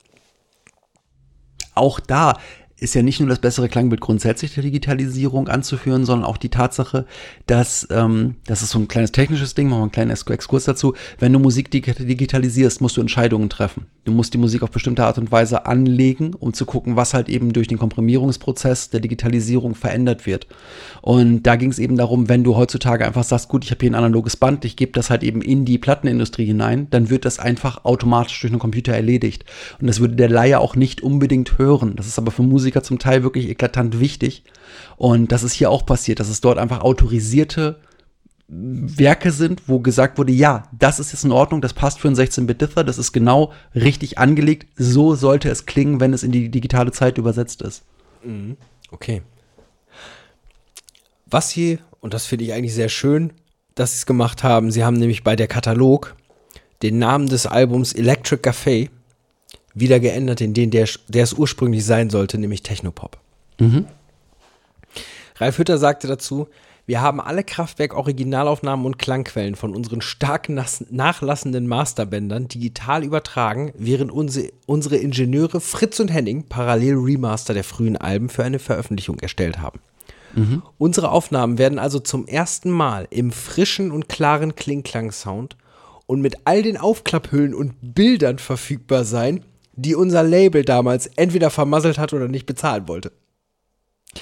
auch da ist ja nicht nur das bessere Klangbild grundsätzlich der Digitalisierung anzuführen, sondern auch die Tatsache, dass, ähm, das ist so ein kleines technisches Ding, machen wir einen kleinen Exkurs dazu, wenn du Musik digitalisierst, musst du Entscheidungen treffen. Du musst die Musik auf bestimmte Art und Weise anlegen, um zu gucken, was halt eben durch den Komprimierungsprozess der Digitalisierung verändert wird. Und da ging es eben darum, wenn du heutzutage einfach sagst, gut, ich habe hier ein analoges Band, ich gebe das halt eben in die Plattenindustrie hinein, dann wird das einfach automatisch durch einen Computer erledigt. Und das würde der Laie auch nicht unbedingt hören. Das ist aber für Musiker zum Teil wirklich eklatant wichtig. Und das ist hier auch passiert, dass es dort einfach autorisierte Werke sind, wo gesagt wurde, ja, das ist jetzt in Ordnung, das passt für ein 16-Bit-Differ, das ist genau richtig angelegt, so sollte es klingen, wenn es in die digitale Zeit übersetzt ist. Mhm. Okay. Was sie, und das finde ich eigentlich sehr schön, dass sie es gemacht haben, sie haben nämlich bei der Katalog den Namen des Albums Electric Café wieder geändert in den, der, der es ursprünglich sein sollte, nämlich Technopop. Mhm. Ralf Hütter sagte dazu, wir haben alle Kraftwerk-Originalaufnahmen und Klangquellen von unseren stark nachlassenden Masterbändern digital übertragen, während unsere, unsere Ingenieure Fritz und Henning parallel Remaster der frühen Alben für eine Veröffentlichung erstellt haben. Mhm. Unsere Aufnahmen werden also zum ersten Mal im frischen und klaren Klingklang-Sound und mit all den Aufklapphüllen und Bildern verfügbar sein, die unser Label damals entweder vermasselt hat oder nicht bezahlen wollte.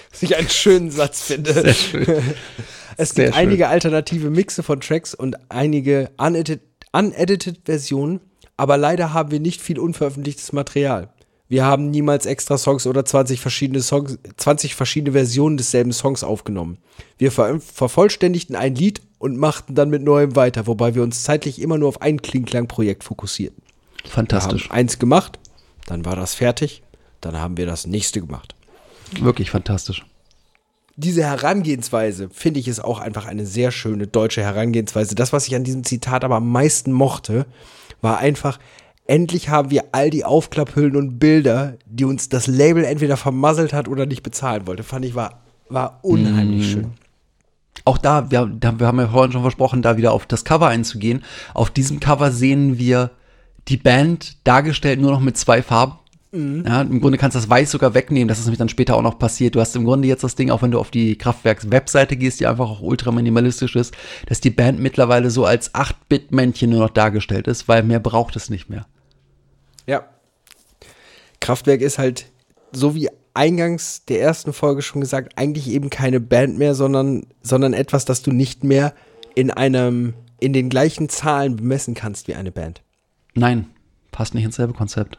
Was ich einen schönen Satz finde. Sehr schön. es Sehr gibt schön. einige alternative Mixe von Tracks und einige unedited, unedited Versionen, Aber leider haben wir nicht viel unveröffentlichtes Material. Wir haben niemals extra Songs oder 20 verschiedene Songs, 20 verschiedene Versionen desselben Songs aufgenommen. Wir ver vervollständigten ein Lied und machten dann mit neuem weiter, wobei wir uns zeitlich immer nur auf ein Klingklang-Projekt fokussierten. Wir Fantastisch. haben eins gemacht, dann war das fertig, dann haben wir das nächste gemacht. Wirklich fantastisch. Diese Herangehensweise, finde ich, ist auch einfach eine sehr schöne deutsche Herangehensweise. Das, was ich an diesem Zitat aber am meisten mochte, war einfach, endlich haben wir all die Aufklapphüllen und Bilder, die uns das Label entweder vermasselt hat oder nicht bezahlen wollte. Fand ich, war, war unheimlich schön. Auch da wir, da, wir haben ja vorhin schon versprochen, da wieder auf das Cover einzugehen. Auf diesem Cover sehen wir die Band dargestellt nur noch mit zwei Farben. Ja, Im Grunde kannst du das Weiß sogar wegnehmen, das ist nämlich dann später auch noch passiert. Du hast im Grunde jetzt das Ding, auch wenn du auf die Kraftwerks-Webseite gehst, die einfach auch ultra minimalistisch ist, dass die Band mittlerweile so als 8-Bit-Männchen nur noch dargestellt ist, weil mehr braucht es nicht mehr. Ja. Kraftwerk ist halt, so wie eingangs der ersten Folge schon gesagt, eigentlich eben keine Band mehr, sondern, sondern etwas, das du nicht mehr in einem, in den gleichen Zahlen bemessen kannst wie eine Band. Nein, passt nicht ins selbe Konzept.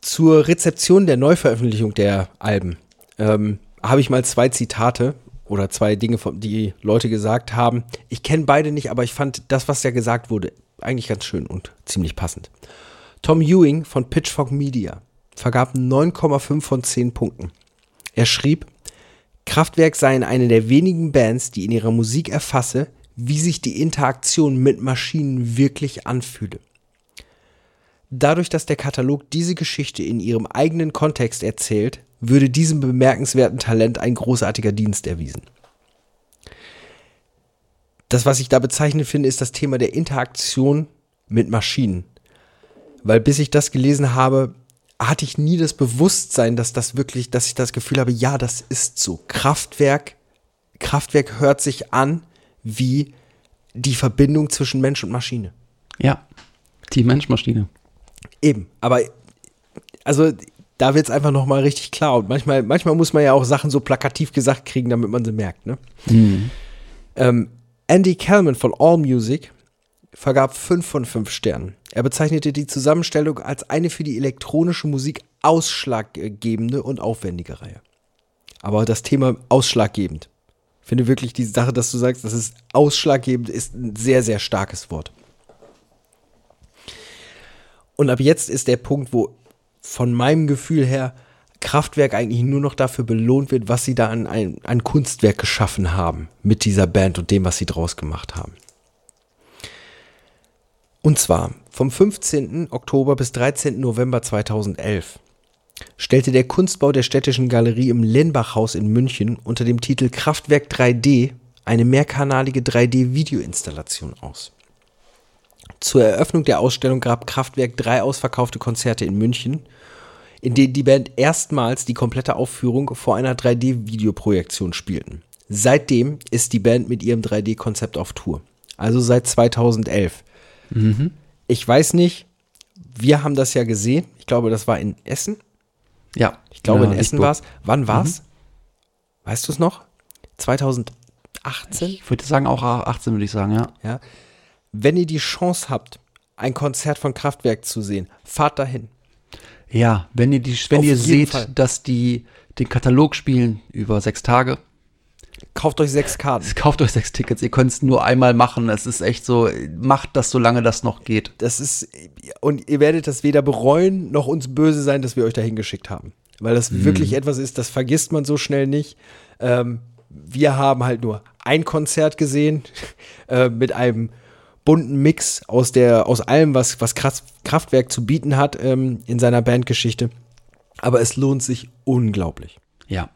Zur Rezeption der Neuveröffentlichung der Alben ähm, habe ich mal zwei Zitate oder zwei Dinge, die Leute gesagt haben. Ich kenne beide nicht, aber ich fand das, was da gesagt wurde, eigentlich ganz schön und ziemlich passend. Tom Ewing von Pitchfork Media vergab 9,5 von 10 Punkten. Er schrieb, Kraftwerk seien eine der wenigen Bands, die in ihrer Musik erfasse, wie sich die Interaktion mit Maschinen wirklich anfühle. Dadurch, dass der Katalog diese Geschichte in ihrem eigenen Kontext erzählt, würde diesem bemerkenswerten Talent ein großartiger Dienst erwiesen. Das, was ich da bezeichnend finde, ist das Thema der Interaktion mit Maschinen. Weil bis ich das gelesen habe, hatte ich nie das Bewusstsein, dass das wirklich, dass ich das Gefühl habe, ja, das ist so. Kraftwerk, Kraftwerk hört sich an wie die Verbindung zwischen Mensch und Maschine. Ja, die Menschmaschine. Eben, aber also da wird es einfach nochmal richtig klar. Und manchmal, manchmal muss man ja auch Sachen so plakativ gesagt kriegen, damit man sie merkt. Ne? Ähm, Andy Kellman von AllMusic vergab 5 von 5 Sternen. Er bezeichnete die Zusammenstellung als eine für die elektronische Musik ausschlaggebende und aufwendige Reihe. Aber das Thema ausschlaggebend. Ich finde wirklich die Sache, dass du sagst, das ist ausschlaggebend, ist ein sehr, sehr starkes Wort. Und ab jetzt ist der Punkt, wo von meinem Gefühl her Kraftwerk eigentlich nur noch dafür belohnt wird, was sie da an ein Kunstwerk geschaffen haben mit dieser Band und dem, was sie draus gemacht haben. Und zwar vom 15. Oktober bis 13. November 2011 stellte der Kunstbau der Städtischen Galerie im Lenbachhaus in München unter dem Titel Kraftwerk 3D eine mehrkanalige 3D-Videoinstallation aus. Zur Eröffnung der Ausstellung gab Kraftwerk drei ausverkaufte Konzerte in München, in denen die Band erstmals die komplette Aufführung vor einer 3D-Videoprojektion spielten. Seitdem ist die Band mit ihrem 3D-Konzept auf Tour. Also seit 2011. Ich weiß nicht, wir haben das ja gesehen. Ich glaube, das war in Essen. Ja. Ich glaube, ja, in Essen war es. Wann war es? Weißt du es noch? 2018? Ich würde sagen, auch 18 würde ich sagen, ja. Ja. Wenn ihr die Chance habt, ein Konzert von Kraftwerk zu sehen, fahrt dahin. Ja, wenn ihr die, wenn Auf ihr seht, Fall. dass die den Katalog spielen über sechs Tage, Kauft euch sechs Karten. kauft euch sechs Tickets. Ihr könnt es nur einmal machen. Es ist echt so, macht das, solange das noch geht. Das ist, und ihr werdet das weder bereuen, noch uns böse sein, dass wir euch dahin geschickt haben. Weil das wirklich etwas ist, das vergisst man so schnell nicht. Ähm, wir haben halt nur ein Konzert gesehen, äh, mit einem bunten Mix aus der, aus allem, was, was Kraft, Kraftwerk zu bieten hat, ähm, in seiner Bandgeschichte. Aber es lohnt sich unglaublich. Ja.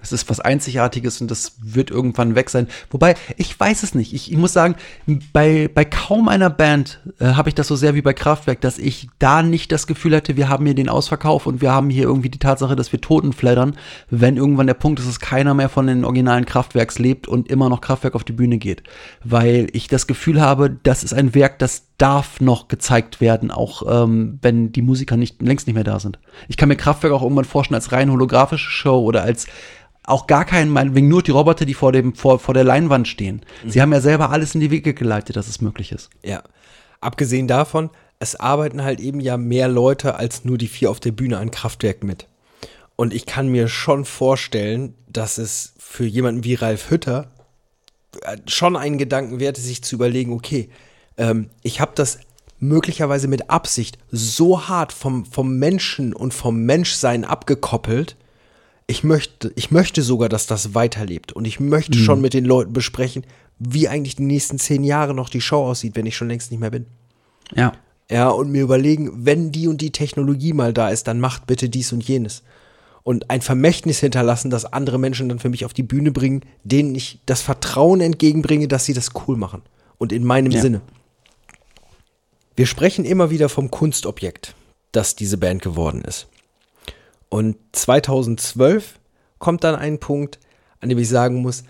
Das ist was Einzigartiges und das wird irgendwann weg sein. Wobei, ich weiß es nicht. Ich, ich muss sagen, bei, bei kaum einer Band äh, habe ich das so sehr wie bei Kraftwerk, dass ich da nicht das Gefühl hatte, wir haben hier den Ausverkauf und wir haben hier irgendwie die Tatsache, dass wir Toten flattern, wenn irgendwann der Punkt ist, dass keiner mehr von den originalen Kraftwerks lebt und immer noch Kraftwerk auf die Bühne geht. Weil ich das Gefühl habe, das ist ein Werk, das darf noch gezeigt werden, auch ähm, wenn die Musiker nicht, längst nicht mehr da sind. Ich kann mir Kraftwerk auch irgendwann vorstellen als rein holographische Show oder als auch gar keinen, meinetwegen nur die Roboter, die vor, dem, vor, vor der Leinwand stehen. Sie haben ja selber alles in die Wege geleitet, dass es möglich ist. Ja. Abgesehen davon, es arbeiten halt eben ja mehr Leute als nur die vier auf der Bühne an Kraftwerk mit. Und ich kann mir schon vorstellen, dass es für jemanden wie Ralf Hütter äh, schon einen Gedanken wert ist, sich zu überlegen, okay, ähm, ich habe das möglicherweise mit Absicht so hart vom, vom Menschen und vom Menschsein abgekoppelt. Ich möchte, ich möchte sogar, dass das weiterlebt. Und ich möchte Mhm. schon mit den Leuten besprechen, wie eigentlich die nächsten zehn Jahre noch die Show aussieht, wenn ich schon längst nicht mehr bin. Ja. Ja, und mir überlegen, wenn die und die Technologie mal da ist, dann macht bitte dies und jenes. Und ein Vermächtnis hinterlassen, das andere Menschen dann für mich auf die Bühne bringen, denen ich das Vertrauen entgegenbringe, dass sie das cool machen. Und in meinem Ja. Sinne. Wir sprechen immer wieder vom Kunstobjekt, das diese Band geworden ist. Und 2012 kommt dann ein Punkt, an dem ich sagen muss,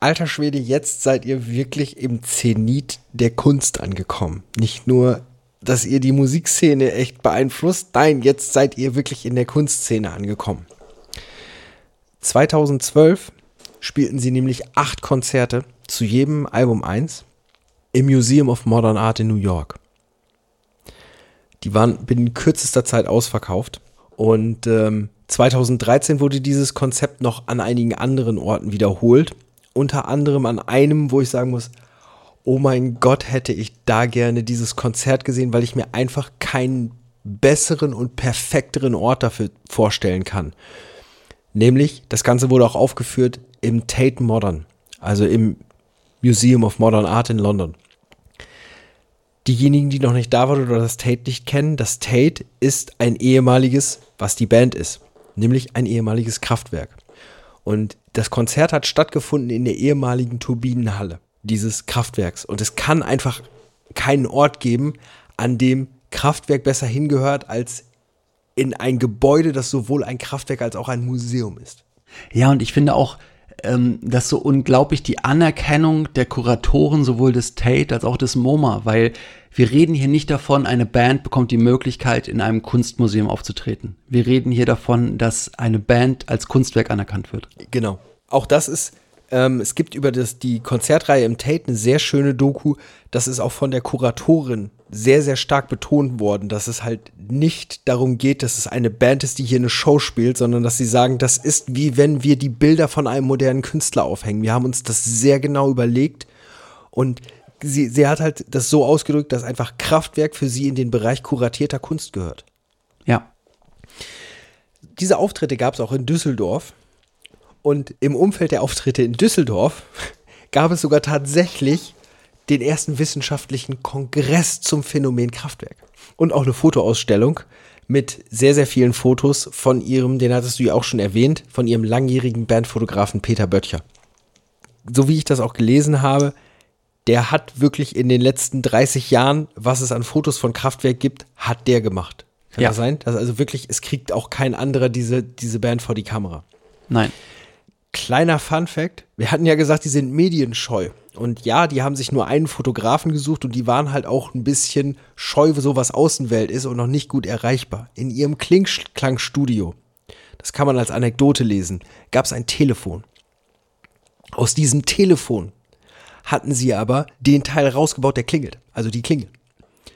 alter Schwede, jetzt seid ihr wirklich im Zenit der Kunst angekommen. Nicht nur, dass ihr die Musikszene echt beeinflusst, nein, jetzt seid ihr wirklich in der Kunstszene angekommen. 2012 spielten sie nämlich acht Konzerte, zu jedem Album eins, im Museum of Modern Art in New York. Die waren binnen kürzester Zeit ausverkauft. Und ähm, 2013 wurde dieses Konzept noch an einigen anderen Orten wiederholt. Unter anderem an einem, wo ich sagen muss, oh mein Gott, hätte ich da gerne dieses Konzert gesehen, weil ich mir einfach keinen besseren und perfekteren Ort dafür vorstellen kann. Nämlich, das Ganze wurde auch aufgeführt im Tate Modern, also im Museum of Modern Art in London. Diejenigen, die noch nicht da waren oder das Tate nicht kennen, das Tate ist ein ehemaliges, was die Band ist, nämlich ein ehemaliges Kraftwerk. Und das Konzert hat stattgefunden in der ehemaligen Turbinenhalle dieses Kraftwerks. Und es kann einfach keinen Ort geben, an dem Kraftwerk besser hingehört als in ein Gebäude, das sowohl ein Kraftwerk als auch ein Museum ist. Ja, und ich finde auch, ähm, dass so unglaublich die Anerkennung der Kuratoren sowohl des Tate als auch des MoMA, weil wir reden hier nicht davon, eine Band bekommt die Möglichkeit, in einem Kunstmuseum aufzutreten. Wir reden hier davon, dass eine Band als Kunstwerk anerkannt wird. Genau. Auch das ist, ähm, es gibt über das, die Konzertreihe im Tate eine sehr schöne Doku. Das ist auch von der Kuratorin sehr, sehr stark betont worden, dass es halt nicht darum geht, dass es eine Band ist, die hier eine Show spielt, sondern dass sie sagen, das ist wie wenn wir die Bilder von einem modernen Künstler aufhängen. Wir haben uns das sehr genau überlegt und sie, sie hat halt das so ausgedrückt, dass einfach Kraftwerk für sie in den Bereich kuratierter Kunst gehört. Ja. Diese Auftritte gab es auch in Düsseldorf. Und im Umfeld der Auftritte in Düsseldorf gab es sogar tatsächlich den ersten wissenschaftlichen Kongress zum Phänomen Kraftwerk. Und auch eine Fotoausstellung mit sehr, sehr vielen Fotos von ihrem, den hattest du ja auch schon erwähnt, von ihrem langjährigen Bandfotografen Peter Böttcher. So wie ich das auch gelesen habe, der hat wirklich in den letzten 30 Jahren, was es an Fotos von Kraftwerk gibt, hat der gemacht. Kann Ja. das sein? Das also wirklich, es kriegt auch kein anderer diese, diese Band vor die Kamera. Nein. Kleiner Fun Fact: Wir hatten ja gesagt, die sind medienscheu. Und ja, die haben sich nur einen Fotografen gesucht und die waren halt auch ein bisschen scheu, so was Außenwelt ist und noch nicht gut erreichbar. In ihrem Klingklangstudio, das kann man als Anekdote lesen, gab es ein Telefon. Aus diesem Telefon hatten sie aber den Teil rausgebaut, der klingelt. Also die Klingel.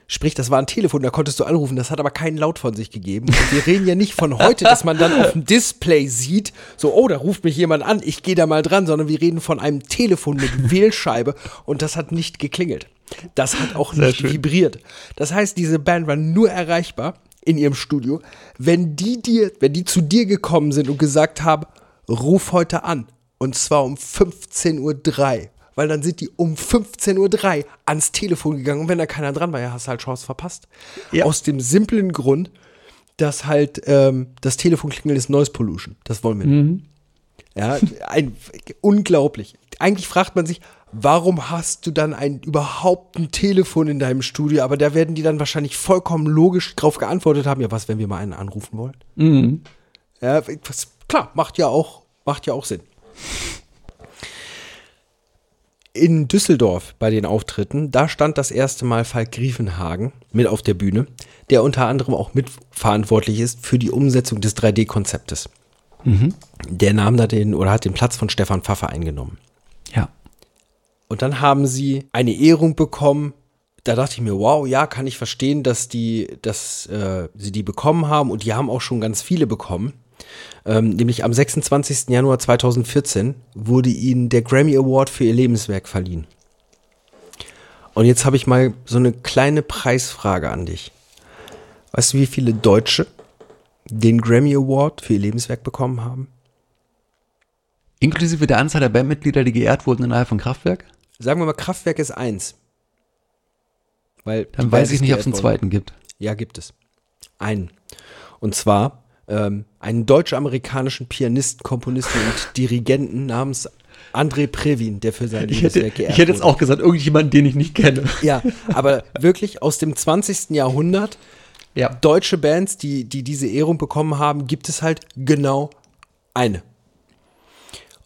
Sprich, das war ein Telefon, da konntest du anrufen, das hat aber keinen Laut von sich gegeben. Und wir reden ja nicht von heute, dass man dann auf dem Display sieht, so, oh, da ruft mich jemand an, ich gehe da mal dran, sondern wir reden von einem Telefon mit Wählscheibe und das hat nicht geklingelt. Das hat auch nicht vibriert. Das heißt, diese Band war nur erreichbar in ihrem Studio, wenn die dir, wenn die zu dir gekommen sind und gesagt haben, ruf heute an. Und zwar um 15.03 Uhr. Weil dann sind die um 15.03 Uhr ans Telefon gegangen und wenn da keiner dran war, ja, hast du halt Chance verpasst. Ja. Aus dem simplen Grund, dass halt ähm, das Telefon klingelt ist Noise Pollution. Das wollen wir nicht. Ja, ein, unglaublich. Eigentlich fragt man sich, warum hast du dann ein überhaupt ein Telefon in deinem Studio? Aber da werden die dann wahrscheinlich vollkommen logisch drauf geantwortet haben. Ja, was, wenn wir mal einen anrufen wollen? Ja, was, klar, macht ja auch, macht ja auch Sinn. In Düsseldorf bei den Auftritten, da stand das erste Mal Falk Griefenhagen mit auf der Bühne, der unter anderem auch mitverantwortlich ist für die Umsetzung des 3D-Konzeptes. Der nahm da den oder hat den Platz von Stefan Pfaffer eingenommen. Ja. Und dann haben sie eine Ehrung bekommen da dachte ich mir, wow, ja, kann ich verstehen, dass die, dass äh, sie die bekommen haben und die haben auch schon ganz viele bekommen. Ähm, nämlich am 26. Januar 2014 wurde ihnen der Grammy Award für ihr Lebenswerk verliehen. Und jetzt habe ich mal so eine kleine Preisfrage an dich. Weißt du, wie viele Deutsche den Grammy Award für ihr Lebenswerk bekommen haben? Inklusive der Anzahl der Bandmitglieder, die geehrt wurden innerhalb von Kraftwerk? Sagen wir mal, Kraftwerk ist eins. Weil Dann weiß ich nicht, ob es einen zweiten gibt. Ja, gibt es. Einen. Und zwar ähm, einen deutsch-amerikanischen Pianisten, Komponisten und Dirigenten namens André Previn, der für sein Lebenswerk geehrt ich hätte jetzt auch gesagt, irgendjemanden, den ich nicht kenne. Ja, aber wirklich aus dem 20. Jahrhundert, Ja. deutsche Bands, die, die diese Ehrung bekommen haben, gibt es halt genau eine.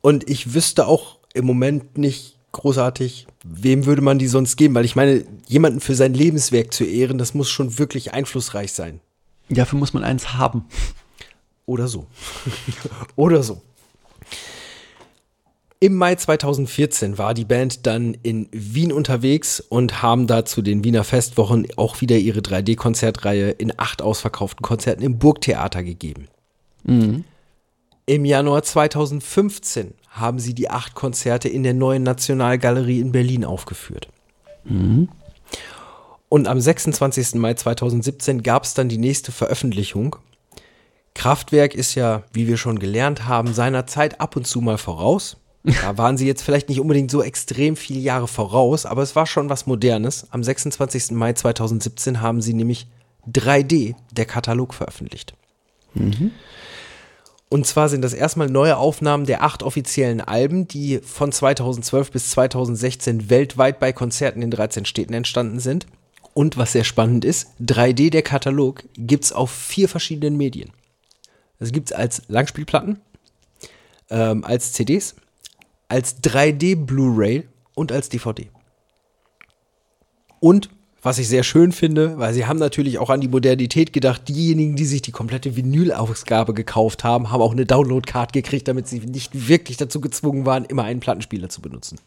Und ich wüsste auch im Moment nicht großartig, wem würde man die sonst geben, weil ich meine, jemanden für sein Lebenswerk zu ehren, das muss schon wirklich einflussreich sein. Dafür muss man eins haben. Oder so. Oder so. Im Mai 2014 war die Band dann in Wien unterwegs und haben da zu den Wiener Festwochen auch wieder ihre 3D-Konzertreihe in acht ausverkauften Konzerten im Burgtheater gegeben. Im Januar 2015 haben sie die acht Konzerte in der neuen Nationalgalerie in Berlin aufgeführt. Und am 26. Mai 2017 gab es dann die nächste Veröffentlichung. Kraftwerk ist ja, wie wir schon gelernt haben, seiner Zeit ab und zu mal voraus. Da waren sie jetzt vielleicht nicht unbedingt so extrem viele Jahre voraus, aber es war schon was Modernes. Am 26. Mai 2017 haben sie nämlich 3D, der Katalog, veröffentlicht. Und zwar sind das erstmal neue Aufnahmen der acht offiziellen Alben, die von 2012 bis 2016 weltweit bei Konzerten in 13 Städten entstanden sind. Und was sehr spannend ist, 3D der Katalog gibt es auf vier verschiedenen Medien. Es gibt es als Langspielplatten, ähm, als CDs, als 3D Blu-ray und als DVD. Und was ich sehr schön finde, weil sie haben natürlich auch an die Modernität gedacht, diejenigen, die sich die komplette Vinyl-Ausgabe gekauft haben, haben auch eine Download-Card gekriegt, damit sie nicht wirklich dazu gezwungen waren, immer einen Plattenspieler zu benutzen.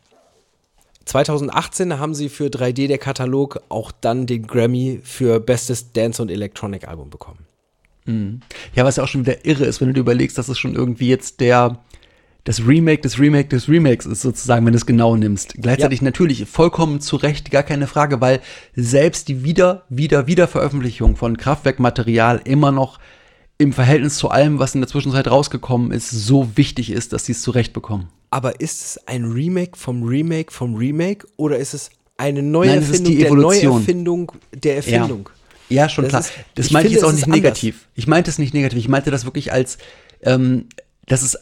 2018 haben sie für 3D der Katalog auch dann den Grammy für Bestes Dance- und Electronic-Album bekommen. Ja, was ja auch schon wieder irre ist, wenn du dir überlegst, dass es schon irgendwie jetzt der das Remake des Remake des Remakes ist sozusagen, wenn du es genau nimmst. Gleichzeitig natürlich vollkommen zu Recht, gar keine Frage, weil selbst die wieder, wieder, wieder Veröffentlichung von Kraftwerkmaterial immer noch im Verhältnis zu allem, was in der Zwischenzeit rausgekommen ist, so wichtig ist, dass sie es zurecht bekommen. Aber ist es ein Remake vom Remake vom Remake oder ist es eine neue Nein, Erfindung der. Neuerfindung der Erfindung? Ja, schon Das klar. ist- das meinte ich jetzt auch nicht ist anders. negativ. Ich meinte es nicht negativ. Ich meinte das wirklich als, ähm, dass es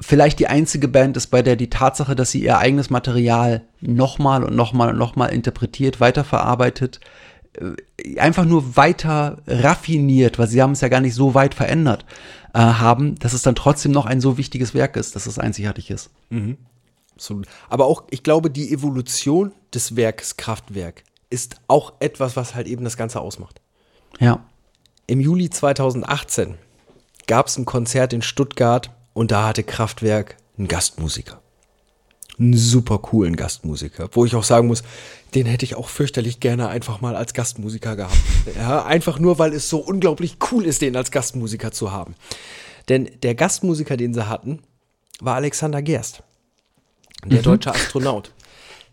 vielleicht die einzige Band ist, bei der die Tatsache, dass sie ihr eigenes Material nochmal und nochmal und nochmal interpretiert, weiterverarbeitet, äh, einfach nur weiter raffiniert, weil sie haben es ja gar nicht so weit verändert, äh, haben, dass es dann trotzdem noch ein so wichtiges Werk ist, dass es einzigartig ist. Absolut. Aber auch, ich glaube, die Evolution des Werkes Kraftwerk ist auch etwas, was halt eben das Ganze ausmacht. Ja. Im Juli 2018 gab es ein Konzert in Stuttgart und da hatte Kraftwerk einen Gastmusiker. Einen super coolen Gastmusiker, wo ich auch sagen muss, den hätte ich auch fürchterlich gerne einfach mal als Gastmusiker gehabt. Ja, einfach nur, weil es so unglaublich cool ist, den als Gastmusiker zu haben. Denn der Gastmusiker, den sie hatten, war Alexander Gerst, der deutsche Astronaut.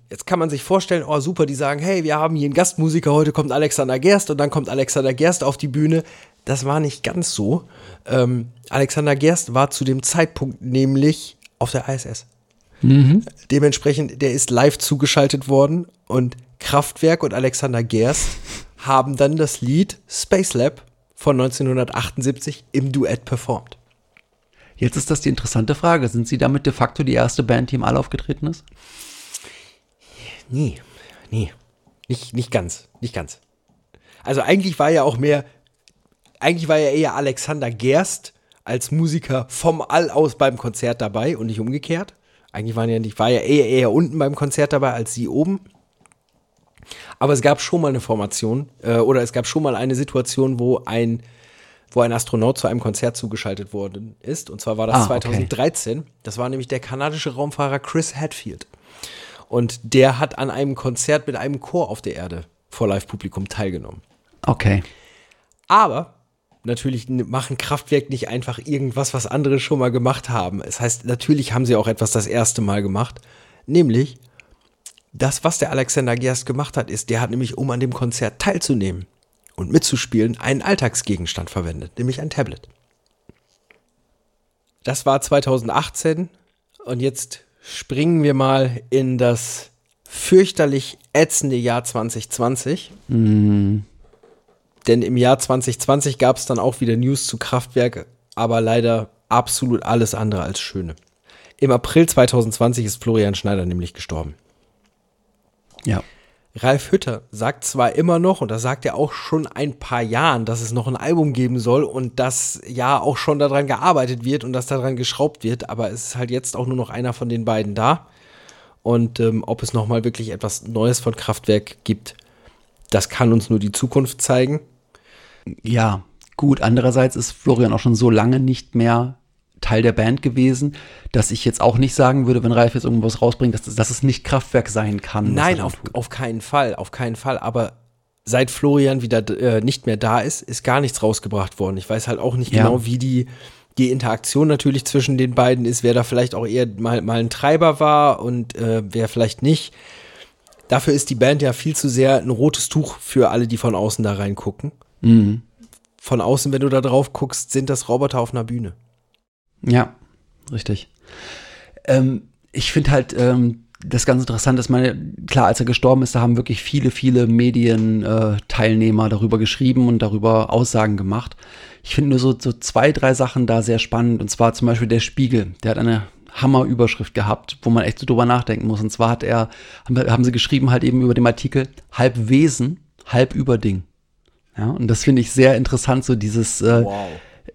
Jetzt kann man sich vorstellen, oh super, die sagen, hey, wir haben hier einen Gastmusiker, heute kommt Alexander Gerst und dann kommt Alexander Gerst auf die Bühne. Das war nicht ganz so. Ähm, Alexander Gerst war zu dem Zeitpunkt nämlich auf der ISS. Dementsprechend, der ist live zugeschaltet worden und Kraftwerk und Alexander Gerst haben dann das Lied Space Lab von 1978 im Duett performt. Jetzt ist das die interessante Frage. Sind sie damit de facto die erste Band, die im All aufgetreten ist? Nee, nee. Nicht, nicht ganz, nicht ganz. Also eigentlich war ja auch mehr, eigentlich war ja eher Alexander Gerst als Musiker vom All aus beim Konzert dabei und nicht umgekehrt. Eigentlich waren ja nicht, war ja eher, eher unten beim Konzert dabei als sie oben. Aber es gab schon mal eine Formation äh, oder es gab schon mal eine Situation, wo ein, wo ein Astronaut zu einem Konzert zugeschaltet worden ist. Und zwar war das Ah, okay. 2013. Das war nämlich der kanadische Raumfahrer Chris Hadfield. Und der hat an einem Konzert mit einem Chor auf der Erde vor Live-Publikum teilgenommen. Okay. Aber natürlich machen Kraftwerk nicht einfach irgendwas, was andere schon mal gemacht haben. Es heißt, natürlich haben sie auch etwas das erste Mal gemacht. Nämlich, das, was der Alexander Gerst gemacht hat, ist, der hat nämlich, um an dem Konzert teilzunehmen und mitzuspielen, einen Alltagsgegenstand verwendet, nämlich ein Tablet. Das war 2018 und jetzt springen wir mal in das fürchterlich ätzende Jahr 2020. Denn im Jahr 2020 gab es dann auch wieder News zu Kraftwerk, aber leider absolut alles andere als schöne. Im April 2020 ist Florian Schneider nämlich gestorben. Ja. Ralf Hütter sagt zwar immer noch, und das sagt er auch schon ein paar Jahren, dass es noch ein Album geben soll und dass ja auch schon daran gearbeitet wird und dass daran geschraubt wird, aber es ist halt jetzt auch nur noch einer von den beiden da. Und ähm, ob es nochmal wirklich etwas Neues von Kraftwerk gibt, das kann uns nur die Zukunft zeigen. Ja, gut. Andererseits ist Florian auch schon so lange nicht mehr Teil der Band gewesen, dass ich jetzt auch nicht sagen würde, wenn Ralf jetzt irgendwas rausbringt, dass, dass es nicht Kraftwerk sein kann. Nein, auf, auf keinen Fall, auf keinen Fall. Aber seit Florian wieder äh, nicht mehr da ist, ist gar nichts rausgebracht worden. Ich weiß halt auch nicht Ja. genau, wie die, die Interaktion natürlich zwischen den beiden ist, wer da vielleicht auch eher mal, mal ein Treiber war und äh, wer vielleicht nicht. Dafür ist die Band ja viel zu sehr ein rotes Tuch für alle, die von außen da reingucken. Mhm. Von außen, wenn du da drauf guckst, sind das Roboter auf einer Bühne. Ja, richtig. Ähm, ich finde halt ähm, das ganz interessant, dass meine, klar, als er gestorben ist, da haben wirklich viele, viele Medienteilnehmer äh, darüber geschrieben und darüber Aussagen gemacht. Ich finde nur so, so zwei, drei Sachen da sehr spannend. Und zwar zum Beispiel der Spiegel, der hat eine Hammerüberschrift gehabt, wo man echt so drüber nachdenken muss. Und zwar hat er, haben, sie geschrieben halt eben über dem Artikel, halb Wesen, halb Überding. Ja, und das finde ich sehr interessant, so dieses, äh,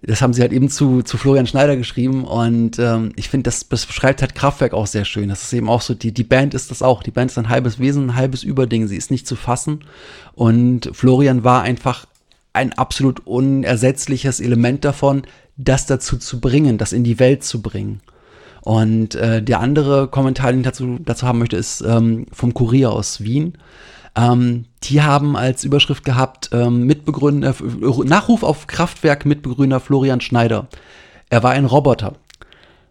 das haben sie halt eben zu, zu Florian Schneider geschrieben und ähm, ich finde, das, das beschreibt halt Kraftwerk auch sehr schön. Das ist eben auch so, die, die Band ist das auch. Die Band ist ein halbes Wesen, ein halbes Überding. Sie ist nicht zu fassen und Florian war einfach ein absolut unersetzliches Element davon, das dazu zu bringen, das in die Welt zu bringen. Und äh, der andere Kommentar, den ich dazu, dazu haben möchte, ist ähm, vom Kurier aus Wien. Ähm, die haben als Überschrift gehabt, ähm, Mitbegründer, äh, Nachruf auf Kraftwerk Mitbegründer Florian Schneider. Er war ein Roboter.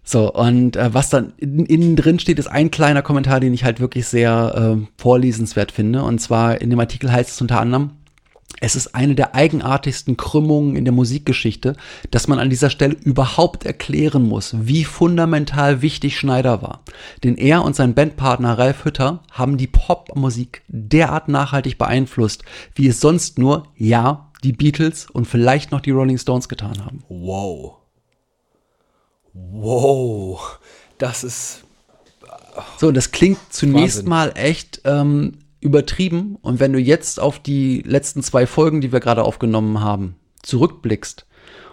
So, und äh, was dann in, innen drin steht, ist ein kleiner Kommentar, den ich halt wirklich sehr äh, vorlesenswert finde. Und zwar in dem Artikel heißt es unter anderem, es ist eine der eigenartigsten Krümmungen in der Musikgeschichte, dass man an dieser Stelle überhaupt erklären muss, wie fundamental wichtig Schneider war. Denn er und sein Bandpartner Ralf Hütter haben die Popmusik derart nachhaltig beeinflusst, wie es sonst nur, ja, die Beatles und vielleicht noch die Rolling Stones getan haben. Wow. Wow. Das ist So, und das klingt zunächst Wahnsinn. mal echt ähm, übertrieben. Und wenn du jetzt auf die letzten zwei Folgen, die wir gerade aufgenommen haben, zurückblickst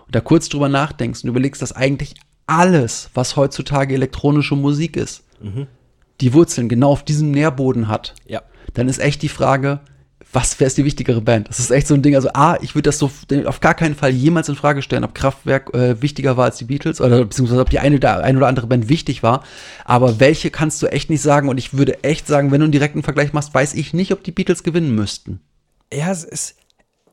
und da kurz drüber nachdenkst und überlegst, dass eigentlich alles, was heutzutage elektronische Musik ist, die Wurzeln genau auf diesem Nährboden hat, ja. dann ist echt die Frage, was, wer ist die wichtigere Band? Das ist echt so ein Ding. Also, A, ich würde das so auf gar keinen Fall jemals in Frage stellen, ob Kraftwerk äh, wichtiger war als die Beatles oder beziehungsweise ob die eine, der ein oder andere Band wichtig war. Aber welche kannst du echt nicht sagen? Und ich würde echt sagen, wenn du einen direkten Vergleich machst, weiß ich nicht, ob die Beatles gewinnen müssten. Ja, es ist,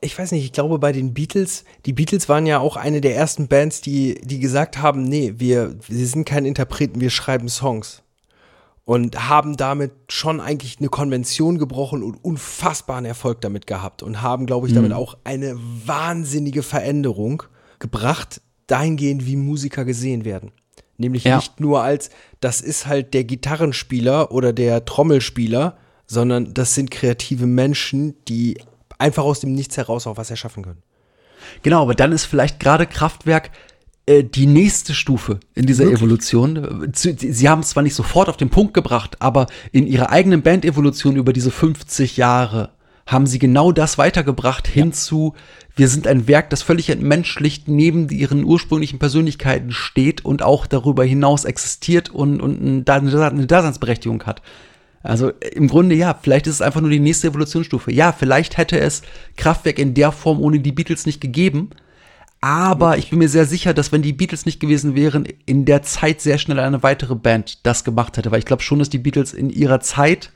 ich weiß nicht, ich glaube bei den Beatles, die Beatles waren ja auch eine der ersten Bands, die, die gesagt haben, nee, wir, wir sind keine Interpreten, wir schreiben Songs. Und haben damit schon eigentlich eine Konvention gebrochen und unfassbaren Erfolg damit gehabt. Und haben, glaube ich, damit auch eine wahnsinnige Veränderung gebracht, dahingehend, wie Musiker gesehen werden. Nämlich Ja. nicht nur als, das ist halt der Gitarrenspieler oder der Trommelspieler, sondern das sind kreative Menschen, die einfach aus dem Nichts heraus auch was erschaffen können. Genau, aber dann ist vielleicht gerade Kraftwerk die nächste Stufe in dieser Evolution. Äh, zu- Sie haben es zwar nicht sofort auf den Punkt gebracht, aber in ihrer eigenen Bandevolution über diese 50 Jahre haben sie genau das weitergebracht hin zu, wir sind ein Werk, das völlig entmenschlicht neben ihren ursprünglichen Persönlichkeiten steht und auch darüber hinaus existiert und, und eine Daseinsberechtigung hat. Also äh, im Grunde ja, vielleicht ist es einfach nur die nächste Evolutionsstufe. Ja, vielleicht hätte es Kraftwerk in der Form ohne die Beatles nicht gegeben. Aber ich bin mir sehr sicher, dass wenn die Beatles nicht gewesen wären, in der Zeit sehr schnell eine weitere Band das gemacht hätte. Weil ich glaube schon, dass die Beatles in ihrer Zeit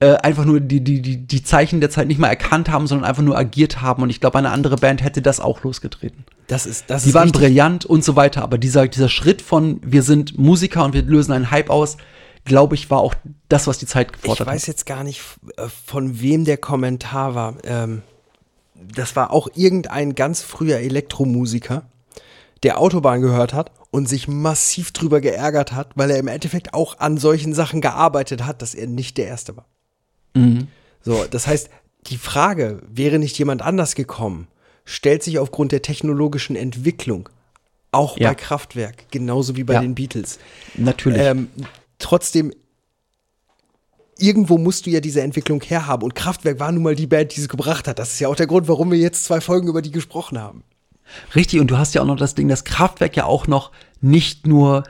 äh, einfach nur die, die, die, die Zeichen der Zeit nicht mal erkannt haben, sondern einfach nur agiert haben. Und ich glaube, eine andere Band hätte das auch losgetreten. Das ist, das Die ist waren richtig- brillant und so weiter, aber dieser, dieser Schritt von wir sind Musiker und wir lösen einen Hype aus, glaube ich, war auch das, was die Zeit Ich gefordert weiß hat. jetzt gar nicht, äh, von wem der Kommentar war. Ähm, das war auch irgendein ganz früher Elektromusiker, der Autobahn gehört hat und sich massiv drüber geärgert hat, weil er im Endeffekt auch an solchen Sachen gearbeitet hat, dass er nicht der Erste war. So, das heißt, die Frage, wäre nicht jemand anders gekommen, stellt sich aufgrund der technologischen Entwicklung auch Ja. bei Kraftwerk, genauso wie bei Ja. den Beatles. Natürlich. Ähm, trotzdem, irgendwo musst du ja diese Entwicklung herhaben. Und Kraftwerk war nun mal die Band, die sie gebracht hat. Das ist ja auch der Grund, warum wir jetzt zwei Folgen über die gesprochen haben. Richtig, und du hast ja auch noch das Ding, dass Kraftwerk ja auch noch nicht nur